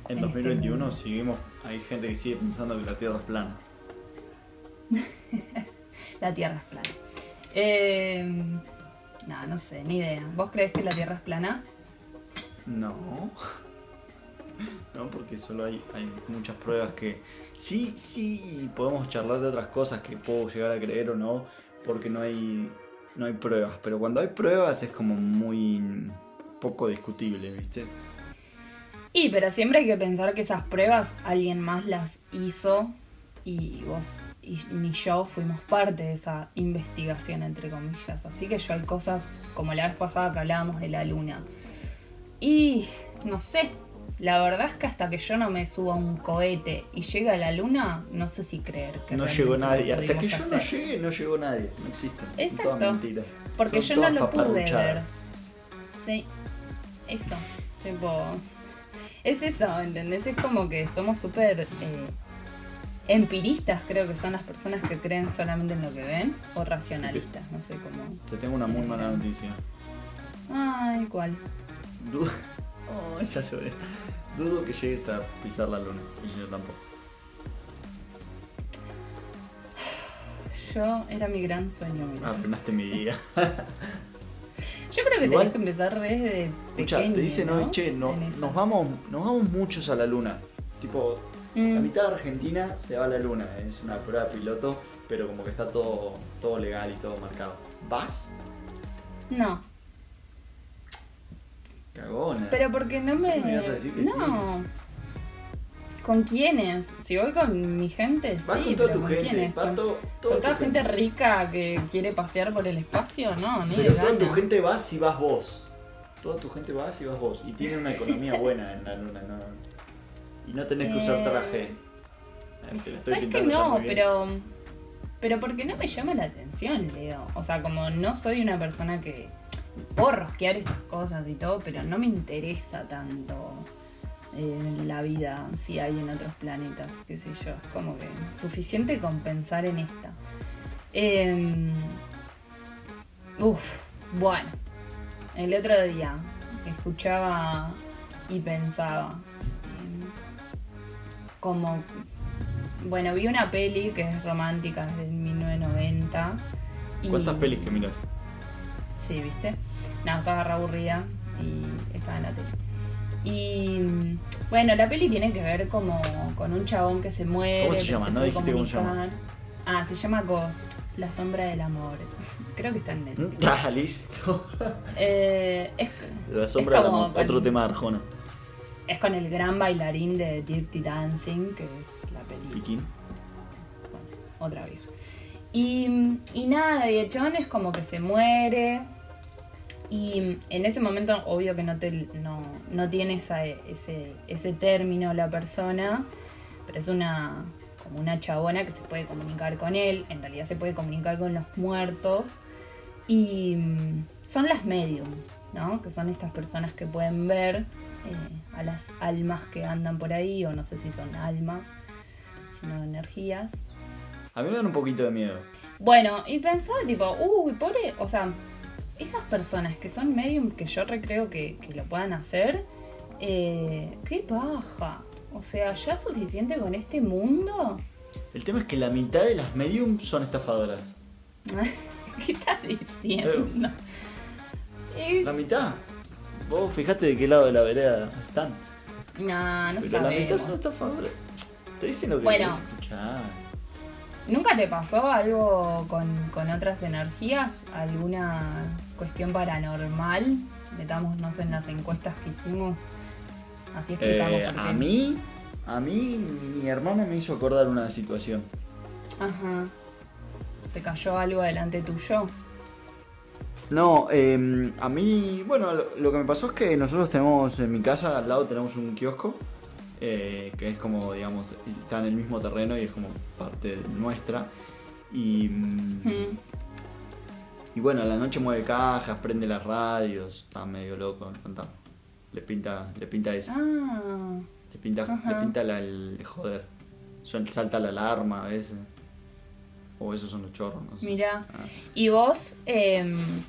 En en este 2021 mundo. seguimos, hay gente que sigue pensando que la Tierra es plana. La Tierra es plana. Eh, no, no sé, ni idea. ¿Vos crees que la Tierra es plana? No. No, porque solo hay, hay muchas pruebas que sí, sí, podemos charlar de otras cosas que puedo llegar a creer o no, porque no hay, no hay pruebas. Pero cuando hay pruebas es como muy poco discutible, ¿viste? Y, pero siempre hay que pensar que esas pruebas alguien más las hizo y vos y ni yo fuimos parte de esa investigación, entre comillas. Así que yo hay cosas, como la vez pasada que hablábamos de la luna. Y, no sé, la verdad es que hasta que yo no me suba a un cohete y llegue a la luna, no sé si creer que No llegó nadie. Hasta que yo no llegue, no llegó nadie. No existe. Exacto. Porque Son yo no lo pude ver. Sí, eso. Tipo, es eso, ¿entendés? Es como que somos súper eh, empiristas, creo que son las personas que creen solamente en lo que ven, o racionalistas, no sé cómo. Te tengo una muy mala noticia. Ay, ¿cuál? Oh, ya se ve. Dudo que llegues a pisar la luna. Y yo tampoco. Yo, era mi gran sueño, mira. Arruinaste mi día. Yo creo que Igual- tenés que empezar desde Escucha, pequeño, te dicen hoy, ¿no? che, no- nos, vamos, nos vamos muchos a la luna. Tipo, la Mm, mitad de Argentina se va a la luna. Es una prueba piloto, pero como que está todo, todo legal y todo marcado. ¿Vas? no, Cagona. pero porque no me... Sí, me ibas a decir que no. ¿Con quiénes? Si voy con mi gente, sí, Vas con toda pero tu ¿con gente. quiénes? Va ¿Con- todo, toda ¿Con toda tu gente rica que quiere pasear por el espacio? No, ni Pero toda tu ganas. gente va si vas vos. Toda tu gente va si vas vos. Y tiene una economía buena en la luna, ¿no? Y no tenés que usar Eh, traje. Eh, te lo estoy ¿Sabes que pintando ya no? muy bien. Pero, pero porque no me llama la atención, Leo. O sea, como no soy una persona que puedo rosquear estas cosas y todo, pero no me interesa tanto eh, la vida si hay en otros planetas, qué sé yo. Es como que suficiente con pensar en esta. Eh, uf, bueno. El otro día escuchaba y pensaba. eh, como bueno, vi una peli que es romántica desde 1990. Y... ¿Cuántas pelis que miras? Sí, ¿viste? No, estaba re aburrida y estaba en la tele. Y bueno, la peli tiene que ver como con un chabón que se muere. ¿Cómo se llama? No dijiste cómo se llama. comunicar. Ah, se llama Ghost, la sombra del amor. Creo que está en Netflix. Ah, listo. Eh, es, La sombra del amor. Otro tema de Arjona. es con el gran bailarín de Dirty Dancing, que es la peli. Piquín. Bueno, otra vieja. Y, y nada, y el chabón es como que se muere. Y en ese momento, obvio que no, te, no, no tiene esa- ese, ese término la persona, pero es una como una chabona que se puede comunicar con él, en realidad se puede comunicar con los muertos. Y mm, son las medium, ¿no? Que son estas personas que pueden ver eh, a las almas que andan por ahí, o no sé si son almas, sino energías. A mí me dan un poquito de miedo. Bueno, y pensaba tipo, uy, pobre, o sea, esas personas que son medium, que yo recreo que, que lo puedan hacer, eh, qué paja. O sea, ya suficiente con este mundo. El tema es que la mitad de las medium son estafadoras. ¿Qué estás diciendo? Eh, La mitad. Vos fijate de qué lado de la vereda están. no, no Pero la mitad son estafadoras. Te dicen lo que Bueno. escuchar. ¿Nunca te pasó algo con, con otras energías? ¿Alguna cuestión paranormal? Metámonos en las encuestas que hicimos. Así explicamos Eh, por qué. a mí, a mí, mi hermana me hizo acordar una situación. Ajá. ¿Se cayó algo delante tuyo? No, eh, a mí, bueno, lo, lo que me pasó es que nosotros tenemos en mi casa, al lado tenemos un kiosco, eh, que es como, digamos, está en el mismo terreno y es como parte nuestra. Y, mm, Mm. y bueno, a la noche mueve cajas, prende las radios, está medio loco el fantasma. Le pinta, le pinta eso, Ah, le pinta, ajá. le pinta la- el joder. Salta la alarma a veces. O esos son los chorros, no sé. mira. Ah. ¿Y vos?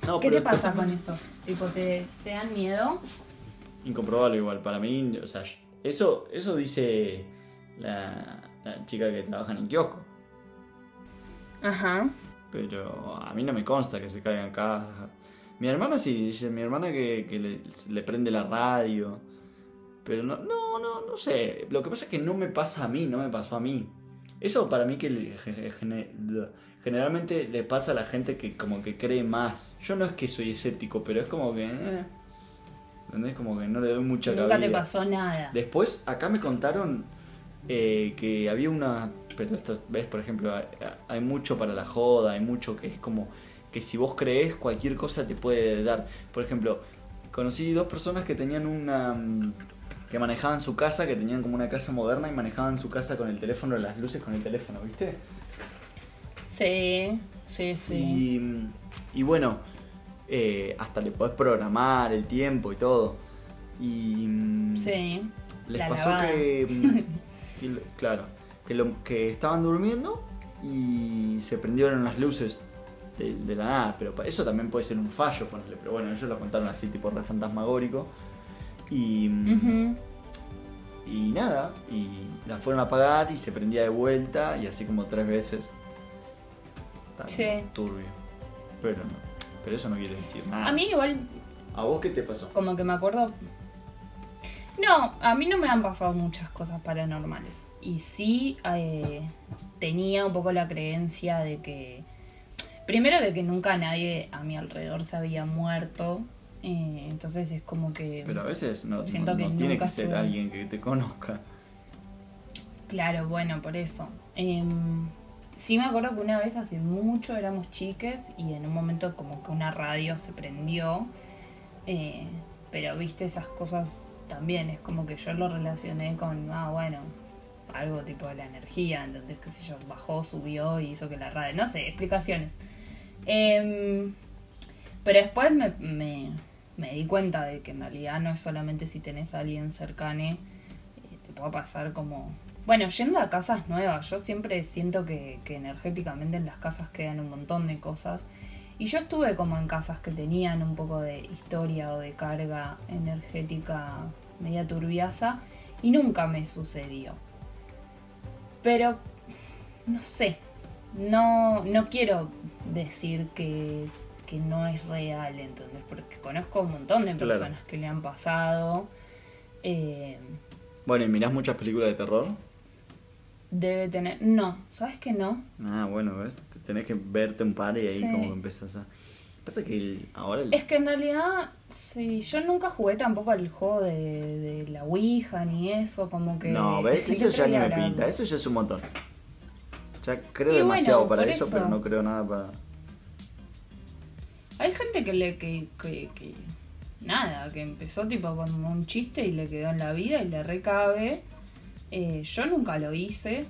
No, ¿Qué te pasa con eso? Tipo, ¿te, ¿te dan miedo? Incomprobable igual, para mí, o sea, eso, eso dice la, la chica que trabaja en el kiosco, Ajá. pero a mí no me consta que se caigan cajas. Mi hermana sí, dice mi hermana que, que le, le prende la radio, pero no, no, no, no sé, lo que pasa es que no me pasa a mí, no me pasó a mí. Eso para mí que generalmente le pasa a la gente que como que cree más. Yo no es que soy escéptico, pero es como que... Eh, ¿Entendés? Como que no le doy mucha Nunca te cabida. pasó nada. Después, acá me contaron eh, que había una. Pero esto, ves, por ejemplo, hay, hay mucho para la joda, hay mucho que es como que si vos crees, cualquier cosa te puede dar. Por ejemplo, conocí dos personas que tenían una. mm, que manejaban su casa, que tenían como una casa moderna y manejaban su casa con el teléfono, las luces con el teléfono, ¿viste? Sí, sí, sí. Y, y bueno, eh, hasta le podés programar el tiempo y todo. Y. mm, Sí. les La pasó que, mm, que claro que, lo- que estaban durmiendo y se prendieron las luces de, de la nada pero eso también puede ser un fallo ponerle pero bueno ellos lo contaron así tipo re fantasmagórico y mm, y nada y la fueron a apagar y se prendía de vuelta y así como tres veces Sí. turbio pero no pero eso no quiere decir nada A mí igual a vos qué te pasó como que me acuerdo. No, a mí no me han pasado muchas cosas paranormales. Y sí eh, tenía un poco la creencia de que. Primero de que nunca nadie a mi alrededor se había muerto. eh, entonces es como que. pero a veces no, Siento no- que no tiene que ser alguien que te conozca Claro, bueno, por eso. Em, sí me acuerdo que una vez hace mucho éramos chiques y en un momento como que una radio se prendió. eh, pero viste esas cosas también, es como que yo lo relacioné con, ah, bueno, algo tipo de la energía, entonces qué sé yo, bajó, subió y hizo que la radio, no sé, explicaciones. Em, pero después me, me, di cuenta de que en realidad no es solamente si tenés a alguien cercane, eh, te puede pasar como... Bueno, yendo a casas nuevas, yo siempre siento que, que energéticamente en las casas quedan un montón de cosas. Y yo estuve como en casas que tenían un poco de historia o de carga energética media turbiasa y nunca me sucedió. Pero, no sé, no, no quiero decir que, que no es real, entonces, porque conozco un montón de Claro. personas que le han pasado. Eh, Bueno, ¿y mirás muchas películas de terror? Debe tener... No, ¿sabes que no? Ah, bueno, ¿ves? Te- Tenés que verte un par y ahí Sí. como que empezás a... Pasa que el- ahora... el- Es que en realidad, sí, yo nunca jugué tampoco al juego de, de la Ouija ni eso, como que... No, ¿ves? ¿de Eso ya ni me pinta, eso ya es un montón. Ya creo Y demasiado bueno, para eso, eso. pero no creo nada para... Hay gente que le. que, que, que nada, que empezó tipo con un chiste y le quedó en la vida y le recabe. Eh, yo nunca lo hice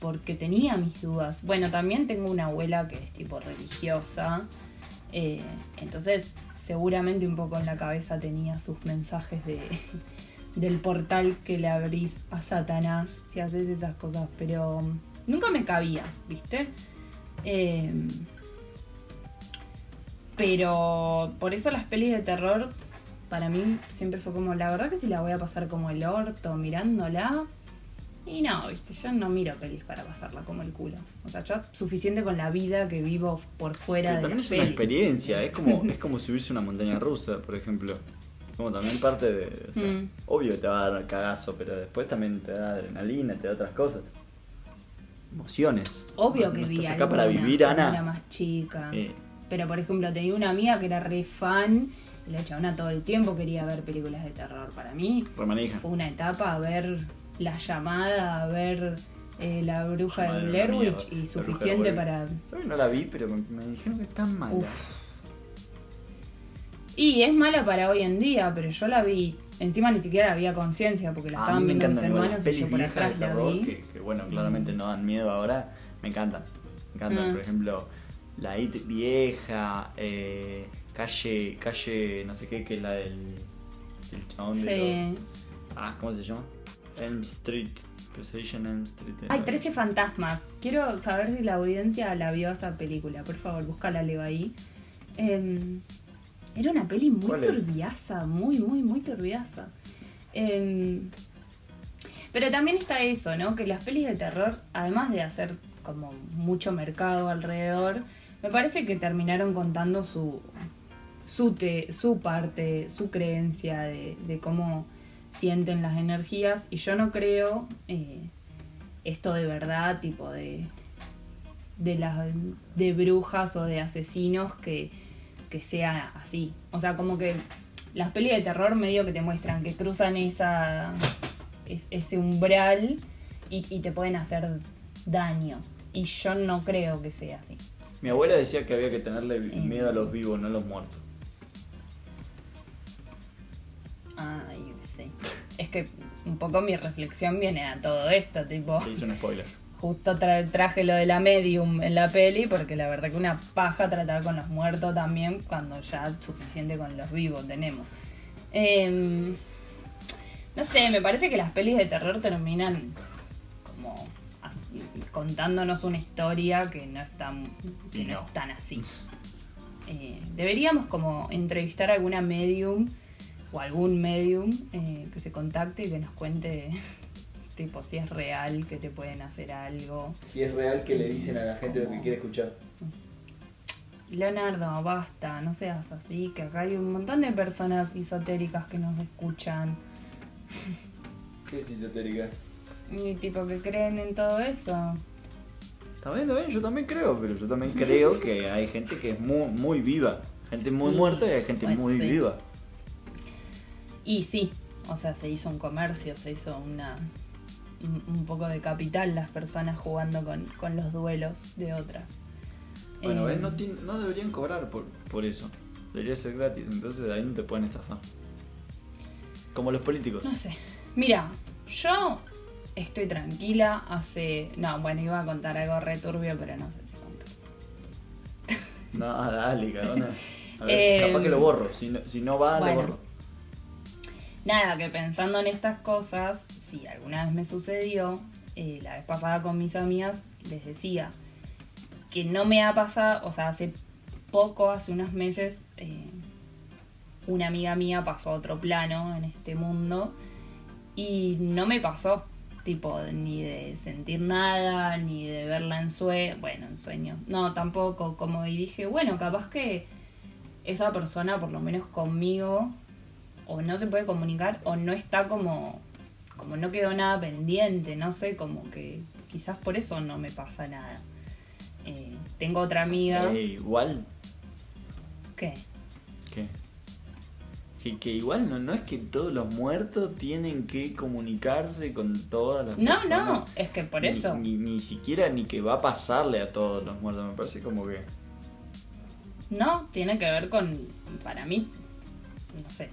porque tenía mis dudas. Bueno, también tengo una abuela que es tipo religiosa. eh, entonces, seguramente un poco en la cabeza tenía sus mensajes de, del portal que le abrís a Satanás si haces esas cosas. Pero nunca me cabía, ¿viste? Eh, pero por eso las pelis de terror, para mí siempre fue como, la verdad que si la voy a pasar como el orto mirándola. Y no, viste, yo no miro pelis para pasarla como el culo. O sea, yo suficiente con la vida que vivo por fuera Pero de también las es una experiencia, es como, es como subirse a una montaña rusa, por ejemplo. Como también parte de. o sea, Mm. Obvio que te va a dar cagazo, pero después también te da adrenalina, te da otras cosas. Emociones. Obvio No- que no vi estás acá para vivir, Ana. era más chica. Eh, Pero por ejemplo, tenía una amiga que era re fan y la chabona todo el tiempo quería ver películas de terror. Para mí Remanija. fue una etapa a ver La Llamada, a ver eh, La Bruja Madre de Blair Witch y suficiente para... No la vi, pero me, me dijeron que está mala. Uf. Y es mala para hoy en día, pero yo la vi. Encima ni siquiera había conciencia porque la estaban viendo mis hermanos y yo por atrás la vi. que, que, bueno, claramente no dan miedo ahora. Me encantan. Me encantan, Ah. por ejemplo, la IT vieja, eh, calle, calle, no sé qué, que es la del, del chabón de los- Ah, ¿cómo se llama? Elm Street. Precision Elm Street. Hay 13 fantasmas. Quiero saber si la audiencia la vio esa película. Por favor, búscala, Leo ahí. Em, era una peli muy turbiaza, muy, muy, muy turbiaza. Em, pero también está eso, ¿no? Que las pelis de terror, además de hacer como mucho mercado alrededor, me parece que terminaron contando su, su, te- su parte, su creencia de, de cómo sienten las energías. Y yo no creo eh, esto de verdad, tipo de, de, las, de brujas o de asesinos que, que sea así. O sea, como que las pelis de terror medio que te muestran que cruzan esa, es- ese umbral y, y te pueden hacer daño. Y yo no creo que sea así. Mi abuela decía que había que tenerle Eh. miedo a los vivos, no a los muertos. Ay, sí. Es que un poco mi reflexión viene a todo esto, tipo, Te hice un spoiler. justo tra- traje lo de la medium en la peli, porque la verdad que una paja tratar con los muertos también, cuando ya suficiente con los vivos tenemos. Em, no sé, me parece que las pelis de terror terminan como contándonos una historia que no es tan, que no. es tan así. Eh, deberíamos como entrevistar a alguna medium o algún medium eh, que se contacte y que nos cuente tipo si es real que te pueden hacer algo. Si es real que le dicen a la gente lo que quiere escuchar. Leonardo, basta, no seas así, que acá hay un montón de personas esotéricas que nos escuchan ¿Qué es esotéricas? y tipo que creen en todo eso. Está bien, está bien, yo también creo, pero yo también creo que hay gente que es muy, muy viva. Gente muy Sí, muerta y hay gente bueno, muy sí. viva. Y sí, o sea, se hizo un comercio, se hizo una un, poco de capital las personas jugando con, con los duelos de otras. Bueno, Eh. No, no deberían cobrar por, por eso. Debería ser gratis, entonces ahí no te pueden estafar. Como los políticos. No sé. Mira, yo estoy tranquila hace... No, bueno, iba a contar algo returbio, pero no sé si contar. No, dale, cabrona. A ver, Eh, capaz que lo borro. Si no, si no va, bueno. lo borro. Nada, que pensando en estas cosas, si alguna vez me sucedió, eh, la vez pasada con mis amigas, les decía que no me ha pasado, o sea, hace poco, hace unos meses, eh, una amiga mía pasó a otro plano en este mundo y no me pasó, tipo, ni de sentir nada, ni de verla en sueño, bueno, en sueño, no, tampoco, como y dije, bueno, capaz que esa persona, por lo menos conmigo, o no se puede comunicar o no está como como no quedó nada pendiente no sé como que quizás por eso no me pasa nada Eh, tengo otra amiga Sí, igual. ¿qué? ¿Qué? Que, que igual no, no es que todos los muertos tienen que comunicarse con todas las no personas. no es que por Ni- eso Ni, ni siquiera ni que va a pasarle a todos los muertos. Me parece como que. No, tiene que ver con, para mí, no sé,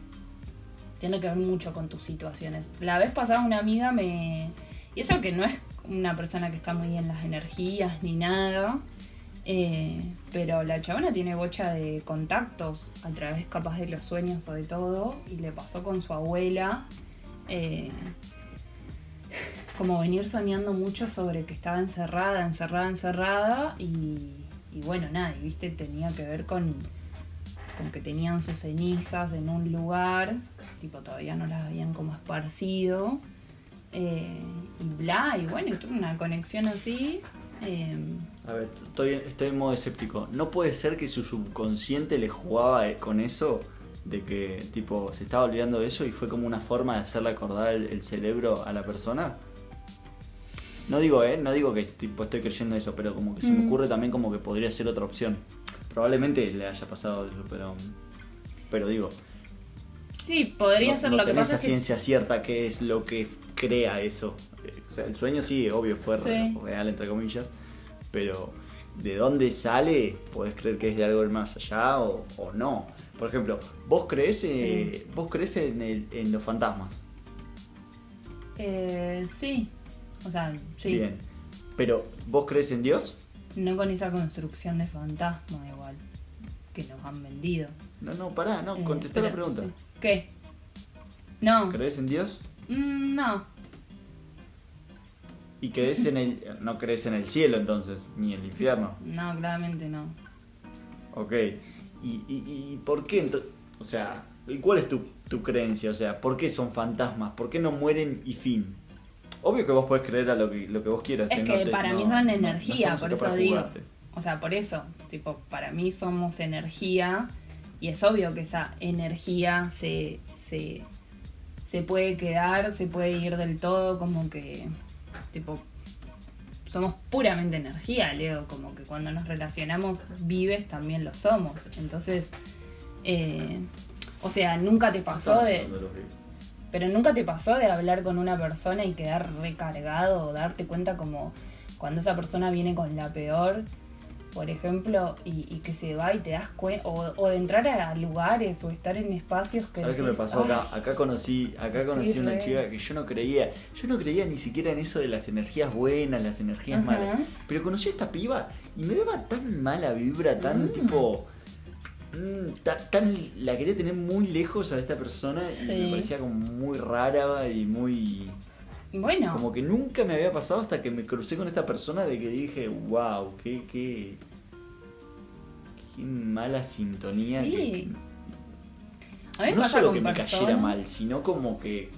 tiene que ver mucho con tus situaciones. La vez pasada una amiga me... Y eso que no es una persona que está muy en las energías ni nada, eh, pero la chabona tiene bocha de contactos a través capaz de los sueños sobre todo, y le pasó con su abuela. eh, como venir soñando mucho sobre que estaba encerrada, encerrada, encerrada, y, y bueno, nada, y viste, tenía que ver con, con que tenían sus cenizas en un lugar, tipo todavía no las habían como esparcido, eh, y bla, y bueno, y tuve una conexión así. eh, A ver, estoy, estoy en modo escéptico. ¿No puede ser que su subconsciente le jugaba eh, con eso? De que, tipo, se estaba olvidando de eso y fue como una forma de hacerle acordar el, el cerebro a la persona. No digo, eh, no digo que tipo, estoy creyendo eso, pero como que se me Mm. ocurre también como que podría ser otra opción. Probablemente le haya pasado eso, pero. Pero digo. sí, podría no, ser no lo que pasa es que ciencia cierta qué es lo que crea eso. Eh, O sea, el sueño sí, obvio, fue Sí. real, entre comillas, pero de dónde sale, podés creer que es de algo más allá o, o no. Por ejemplo, ¿vos crees, eh, ¿vos crees en, el- en los fantasmas? eh, sí, o sea, sí. Bien. Pero, ¿vos crees en Dios? No con esa construcción de fantasma igual que nos han vendido. No, no, pará, no, Eh, contestá la pregunta. sí. ¿Qué? No. ¿Crees en Dios? Mm, no. ¿Y crees en el... no crees en el cielo entonces, ni en el infierno? No, claramente no. Ok. ¿Y, y, y por qué? ento- O sea, ¿y ¿cuál es tu, tu creencia? O sea, ¿por qué son fantasmas? ¿Por qué no mueren y fin? Obvio que vos podés creer a lo que, lo que vos quieras. Es ¿eh? que No te- para no- mí son energía, por eso digo. O sea, por eso, tipo, para mí somos energía y es obvio que esa energía se, se, se puede quedar, se puede ir del todo, como que, tipo, somos puramente energía, Leo, como que cuando nos relacionamos vives también lo somos. Entonces, eh, o sea, nunca te pasó de... Pero nunca te pasó de hablar con una persona y quedar recargado o darte cuenta como cuando esa persona viene con la peor, por ejemplo, y, y que se va y te das cuenta, o, o de entrar a lugares o estar en espacios que... ¿Sabes qué me pasó acá? "Ay, Acá conocí, acá conocí una re- chica que yo no creía, yo no creía ni siquiera en eso de las energías buenas, las energías malas. Pero conocí a esta piba y me daba tan mala vibra, tan Mm. tipo. Mm, ta- tan, la quería tener muy lejos a esta persona y Sí. me parecía como muy rara y muy. Bueno, Como que nunca me había pasado hasta que me crucé con esta persona de que dije, wow, qué, qué, qué mala sintonía. Sí. que- a mí no pasa solo que me cayera mal, sino como que,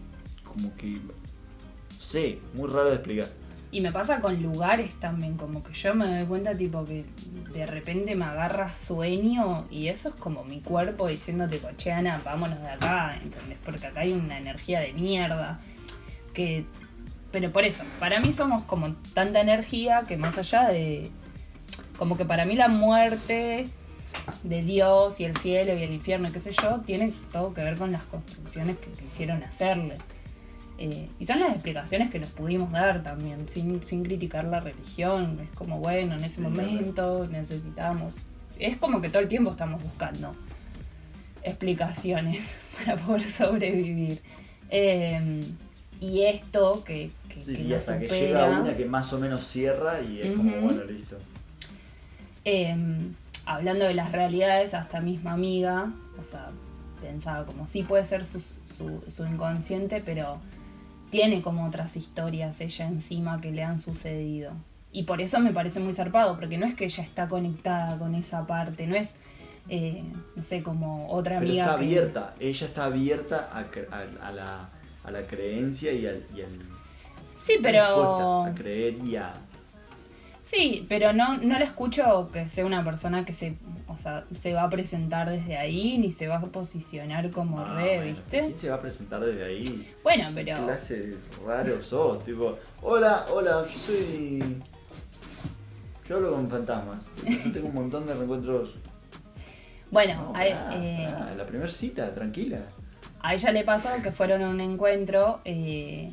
como que, no sé, muy raro de explicar. Y me pasa con lugares también, como que yo me doy cuenta tipo que de repente me agarra sueño y eso es como mi cuerpo diciéndote, cocheana, vámonos de acá, ¿entendés? Porque acá hay una energía de mierda. Que. Pero por eso, para mí somos como tanta energía que más allá de. Como que para mí la muerte de Dios y el cielo y el infierno y qué sé yo, tiene todo que ver con las construcciones que quisieron hacerle. Eh, y son las explicaciones que nos pudimos dar también, sin, sin criticar la religión. Es como, bueno, en ese Sí, momento necesitamos. Es como que todo el tiempo estamos buscando explicaciones para poder sobrevivir. Eh, y esto que, que, Sí, que sí, nos hasta que llega una que más o menos cierra y es como, bueno, listo. eh, hablando de las realidades, hasta misma amiga, o sea, pensaba como sí puede ser su, su, su inconsciente, pero tiene como otras historias ella encima que le han sucedido. Y por eso me parece muy zarpado, porque no es que ella está conectada con esa parte, no es, eh, no sé, como otra Pero amiga. está que- abierta, ella está abierta a, cre- a- a la, a la creencia y al... Y al Sí, pero... a creer y a... Sí, pero no, no le escucho que sea una persona que se, o sea, se va a presentar desde ahí, ni se va a posicionar como Ah, re, bueno, ¿viste? ¿Quién se va a presentar desde ahí? Bueno, ¿Qué pero... clase raro sos? Tipo, hola, hola, yo soy... Yo hablo con fantasmas. Yo tengo un montón de reencuentros... Bueno, No, a, eh, la primera cita, tranquila. a ella le pasó que fueron a un encuentro eh,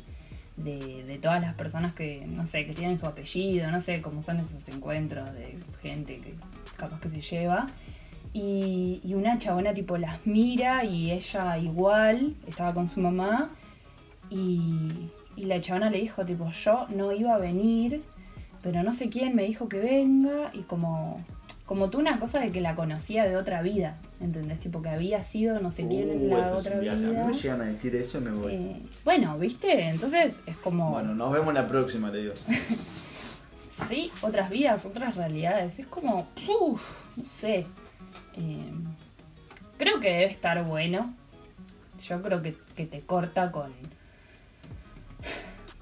de, todas las personas que, no sé, que tienen su apellido, no sé cómo son esos encuentros de gente que capaz que se lleva. Y, y una chabona tipo las mira y ella igual, estaba con su mamá. Y, y la chabona le dijo tipo, yo no iba a venir, pero no sé quién me dijo que venga. Y como, como tú una cosa de que la conocía de otra vida, ¿entendés? Tipo que había sido no sé quién en Uh, la otra viaje. A vida. mí me llegan a decir eso y me voy. Eh, bueno, ¿viste? Entonces es como... Bueno, nos vemos la próxima, le digo. Sí, otras vidas, otras realidades. Es como, uff, no sé. Eh, creo que debe estar bueno. Yo creo que, que te corta con,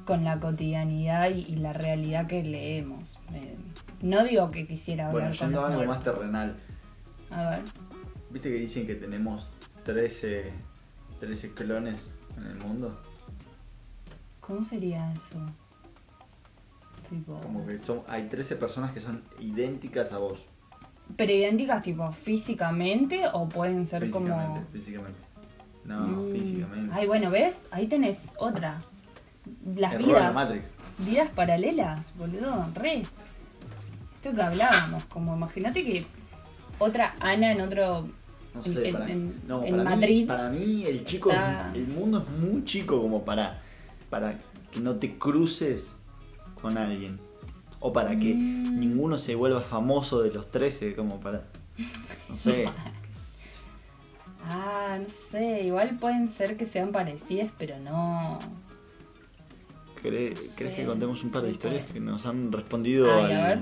con la cotidianidad y, y la realidad que leemos. Eh, no digo que quisiera hablar Bueno, con yendo a algo más terrenal. A ver. ¿Viste que dicen que tenemos 13, 13 clones en el mundo? ¿Cómo sería eso? Tipo, Como que son, hay 13 personas que son idénticas a vos. ¿Pero idénticas tipo físicamente o pueden ser Físicamente, como... físicamente. No, Mm. físicamente. Ay, bueno, ¿ves? Ahí tenés otra. Las Error en la vidas. Matrix. Vidas paralelas, boludo. Re. Esto que hablábamos, como imagínate que otra Ana en otro. No sé, en- para, en- no, en para Madrid Mí, para mí el chico, está- el mundo es muy chico como para, para que no te cruces con alguien. O para que Mm. ninguno se vuelva famoso de los 13, como para... No sé. Ah, no sé. Igual pueden ser que sean parecidas, pero no. ¿Cre- ¿Crees Sí, que contemos un par de historias que nos han respondido Ay, a ver.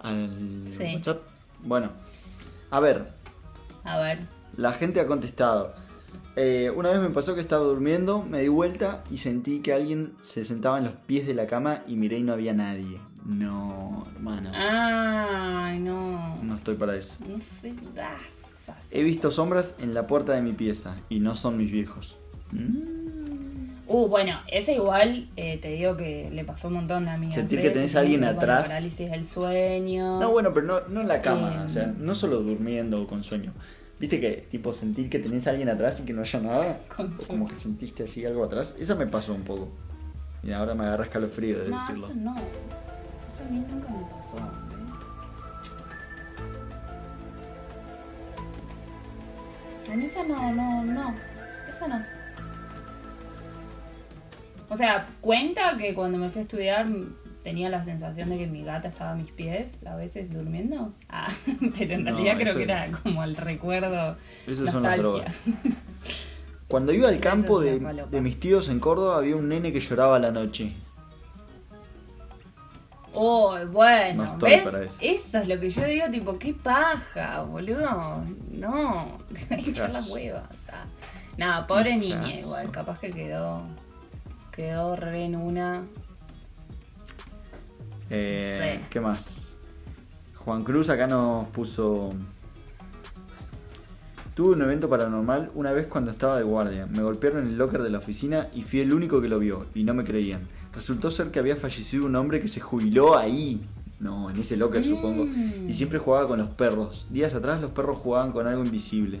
Al, Sí. WhatsApp? Bueno, a ver, A ver. La gente ha contestado. Eh, una vez me pasó que estaba durmiendo, me di vuelta y sentí que alguien se sentaba en los pies de la cama y miré y no había nadie. No, hermano. Ay, no. No estoy para eso. No sé. das, He visto sombras en la puerta de mi pieza y no son mis viejos. Mm. Uh, bueno, ese igual eh, te digo que le pasó un montón de amigas. Sentir eh, que tenés tienen a alguien la atrás. parálisis del sueño. No, bueno, pero no, no en la cama, Eh. o sea, no solo durmiendo o con sueño. ¿Viste que tipo sentir que tenés a alguien atrás y que no haya nada? Con O como que sentiste así algo atrás. Esa me pasó un poco. Y ahora me agarra escalofrío de No, decirlo. eso no. Eso a mí nunca me pasó. mí esa no, no, no. Esa no. O sea, cuenta que cuando me fui a estudiar tenía la sensación de que mi gata estaba a mis pies, a veces durmiendo. Ah, pero en No, realidad creo eso que es- era como el recuerdo. Esos son las nostalgia. drogas. Cuando iba al campo Eso de, mis tíos en Córdoba había un nene que lloraba a la noche. Oh, bueno, eso. Eso es lo que yo digo, tipo, qué paja, boludo. No, deja de hinchar las huevas. O sea, nada, pobre niña igual, capaz que quedó, quedó re en una. Eh, Sí. ¿Qué más? Juan Cruz acá nos puso... Tuve un evento paranormal una vez cuando estaba de guardia. Me golpearon en el locker de la oficina y fui el único que lo vio y no me creían. Resultó ser que había fallecido un hombre que se jubiló ahí. No, en ese locker supongo. Mm. Y siempre jugaba con los perros. Días atrás los perros jugaban con algo invisible.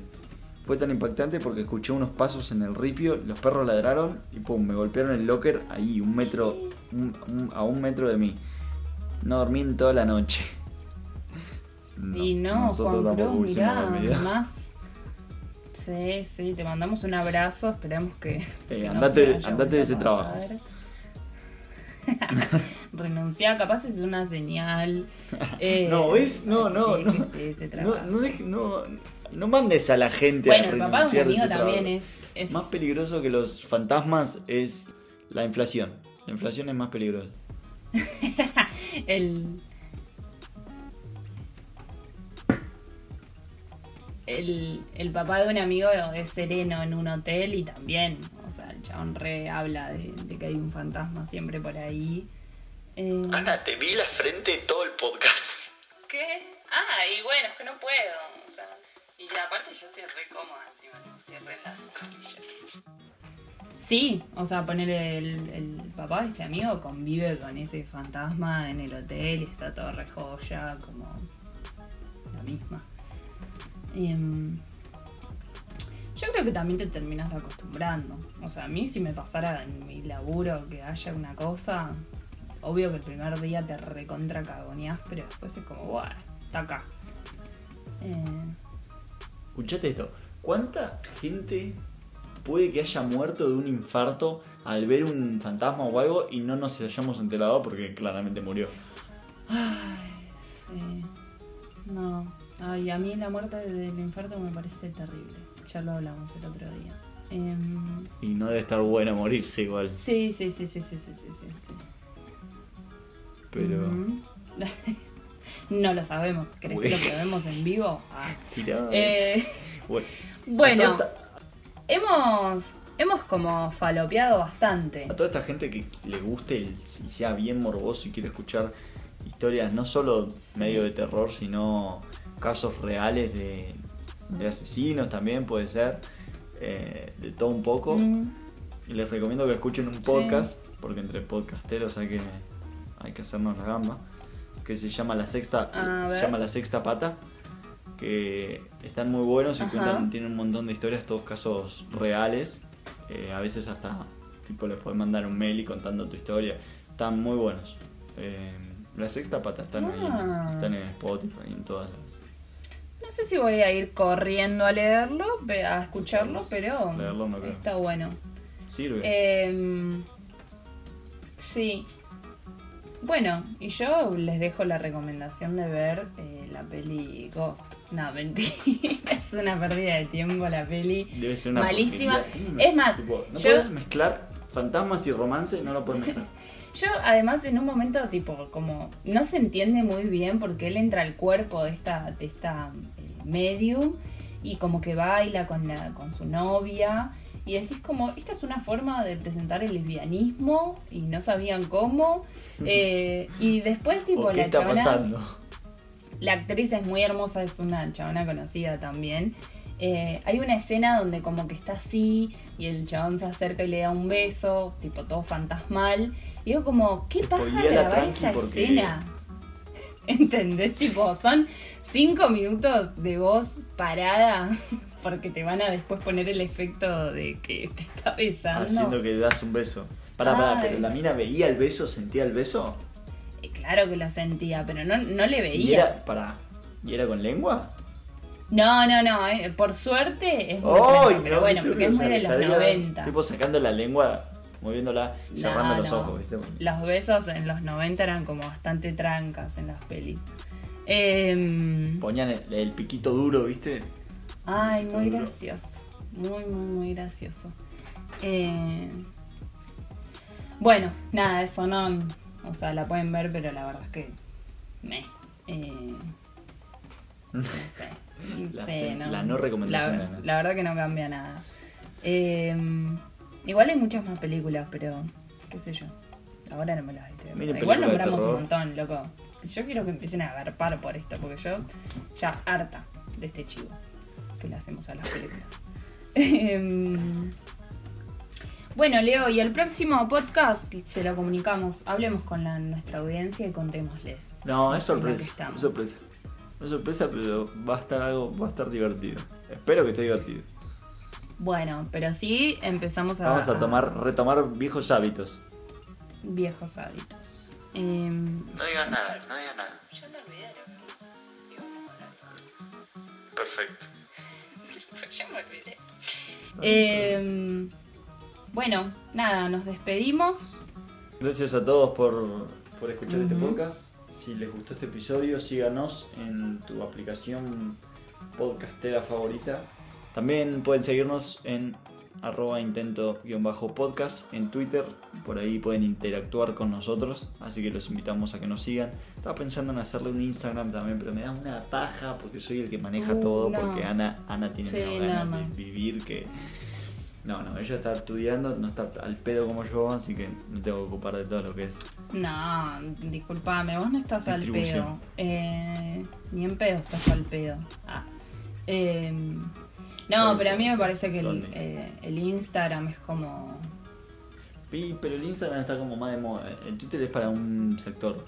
Fue tan impactante porque escuché unos pasos en el ripio, los perros ladraron y pum, me golpearon el locker ahí, un metro, un- un- a un metro de mí. No dormí en toda la noche. y no, nosotros Juan Cruz, mirá, más. Sí, sí, te mandamos un abrazo, esperemos que. que no andate- andate de ese trabajo. Renunciar, capaz es una señal. eh, No, ¿ves? No, no, no. No, no, deje- no, mandes a la gente Bueno, a el papá de un renunciar de amigo también es. es Más peligroso que los fantasmas es la inflación. La inflación es más peligrosa. el. El, el papá de un amigo es sereno en un hotel y también, o sea, el chabón re habla de, de que hay un fantasma siempre por ahí. Eh, Ana, te vi la frente todo el podcast. ¿Qué? Ah, y bueno, es que no puedo. Y aparte yo estoy re cómoda encima, estoy re en las sillas. Sí, o sea, poner el, el papá de este amigo convive con ese fantasma en el hotel y está todo re joya, como la misma. Em, yo creo que también te terminas acostumbrando. O sea, a mí si me pasara en mi laburo que haya una cosa, obvio que el primer día te recontra cagoneás, pero después es como, bueno, está acá. Eh, escuchate esto, ¿cuánta gente puede que haya muerto de un infarto al ver un fantasma o algo y no nos hayamos enterado porque claramente murió? Ay, sí. No. Ay, a mí la muerte del infarto me parece terrible. Ya lo hablamos el otro día. Em, y no debe estar bueno morirse igual. Sí, sí, sí, sí, sí, sí, sí, sí. Pero... no lo sabemos. ¿Crees que Uy. lo probemos en vivo? Ah. Eh, Bueno, hemos, hemos como falopeado bastante. a toda esta gente que le guste el- y sea bien morboso y quiere escuchar historias no solo Sí. medio de terror, sino casos reales de, de asesinos también puede ser. eh, de todo un poco. Mm, Y les recomiendo que escuchen un podcast, porque entre podcasteros hay que, hay que hacernos la gamba, que se llama La Sexta, A se llama La Sexta Pata, que están muy buenos y Ajá. cuentan, tienen un montón de historias, todos casos reales. Eh, a veces hasta tipo les puedes mandar un mail y contando tu historia. Están muy buenos. Eh, la Sexta Pata están Ah. ahí, están en Spotify en todas las. No sé si voy a ir corriendo a leerlo, a escucharlo, pero Leerlo no creo. está bueno. Sirve. Em, sí. Bueno, y yo les dejo la recomendación de ver eh, la peli Ghost. No, mentira, es una pérdida de tiempo la peli. Debe ser una malísima. Es más, Tipo, no yo- puedes mezclar fantasmas y romance, no lo puedes mezclar. Yo además en un momento tipo como no se entiende muy bien porque él entra al cuerpo de esta, de esta eh, medium y como que baila con, la, con su novia y decís como, esta es una forma de presentar el lesbianismo y no sabían cómo. Eh, y después tipo ¿O qué la está chabona- pasando? la actriz es muy hermosa, es una chabona conocida también. Eh, hay una escena donde como que está así y el chabón se acerca y le da un beso, tipo todo fantasmal. Y digo como, ¿qué paja grabar esa porque- escena? ¿Entendés? Tipo, son cinco minutos de voz parada porque te van a después poner el efecto de que te está besando. Haciendo que das un beso. Pará, pará, pero la mina veía el beso, sentía el beso. Eh, Claro que lo sentía, pero no, no le Y veía. era, pará, ¿y era con lengua? No, no, no, eh, por suerte es muy ¡Ay, tranca, pero no, bueno, porque es muy de los estaría 90. Tipo sacando la lengua, moviéndola y No, cerrando los ojos, ¿viste? Los besos en los 90 eran como bastante trancas en las pelis. Em, Ponían el, el piquito duro, ¿viste? Ay, muy gracioso. Muy, muy, muy gracioso. Eh, bueno, nada, eso no. O sea, la pueden ver, pero la verdad es que. Me. eh, no sé. No La sé, no. la no recomendación La, verdad que no cambia nada. Eh, igual hay muchas más películas, pero. qué sé yo. Ahora no me las estoy Miren Igual nombramos un montón, loco. Yo quiero que empiecen a agarpar por esto, porque yo ya harta de este chivo que le hacemos a las películas. Em, bueno, Leo, y el próximo podcast se lo comunicamos. Hablemos con la, nuestra audiencia y contémosles. No, es sorpresa. Es sorpresa. Es sorpresa, pero va a estar algo, va a estar divertido. Espero que esté divertido. Bueno, pero sí empezamos a, Vamos a tomar, retomar viejos hábitos. viejos hábitos. Em, No digas nada, no digas nada. ya me olvidé lo que íbamos a hablar. Perfecto. Ya me olvidé. Em, bueno, nada, nos despedimos. Gracias a todos por, por escuchar este podcast. Si les gustó este episodio, síganos en tu aplicación podcastera favorita. También pueden seguirnos en arroba intento-podcast en Twitter. Por ahí pueden interactuar con nosotros. Así que los invitamos a que nos sigan. Estaba pensando en hacerle un Instagram también, pero me da una paja porque soy el que maneja Uh, todo. no. Porque Ana, Ana tiene Sí, menos ganas no, no. de vivir que... No, no, ella está estudiando, no está al pedo como yo, así que me tengo que ocupar de todo lo que es No, disculpame, vos no estás al pedo. Eh, ni en pedo estás al pedo. Ah. Em, no, pero a mí me parece que eh, el Instagram es como. Sí, pero el Instagram está como más de moda. El Twitter es para un sector.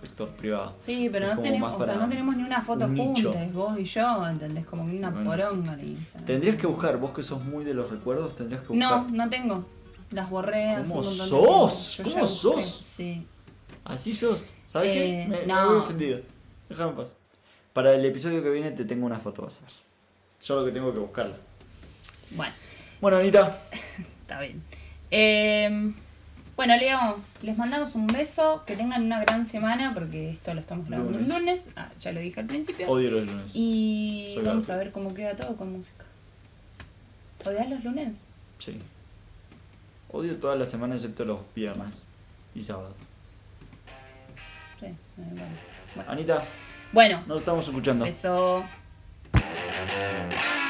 Sector privado. Sí, pero Es no tenemos, o sea, no tenemos ni una foto un juntas, vos y yo, ¿entendés? Como que una Bueno. poronga en Instagram. Tendrías que buscar, vos que sos muy de los recuerdos, tendrías que No, buscar. no tengo. Las borré ¿Cómo de sos? ¿Cómo sos? Sí. Así sos. ¿Sabes Eh, qué? Me, me no. voy ofendido. Déjame en paz. Para el episodio que viene te tengo una foto, vas a ver. Solo que tengo que buscarla. Bueno, Bueno, Anita, está bien. Eh, bueno, Leo, les mandamos un beso. Que tengan una gran semana porque esto lo estamos grabando el Lunes. lunes. Ah, ya lo dije al principio. odio los lunes. Y Soy vamos a ver cómo queda todo con música. ¿Odias los lunes? Sí. Odio todas las semanas excepto los viernes y sábado. Sí, bueno. Bueno, Anita, bueno nos estamos escuchando. beso. Thank you.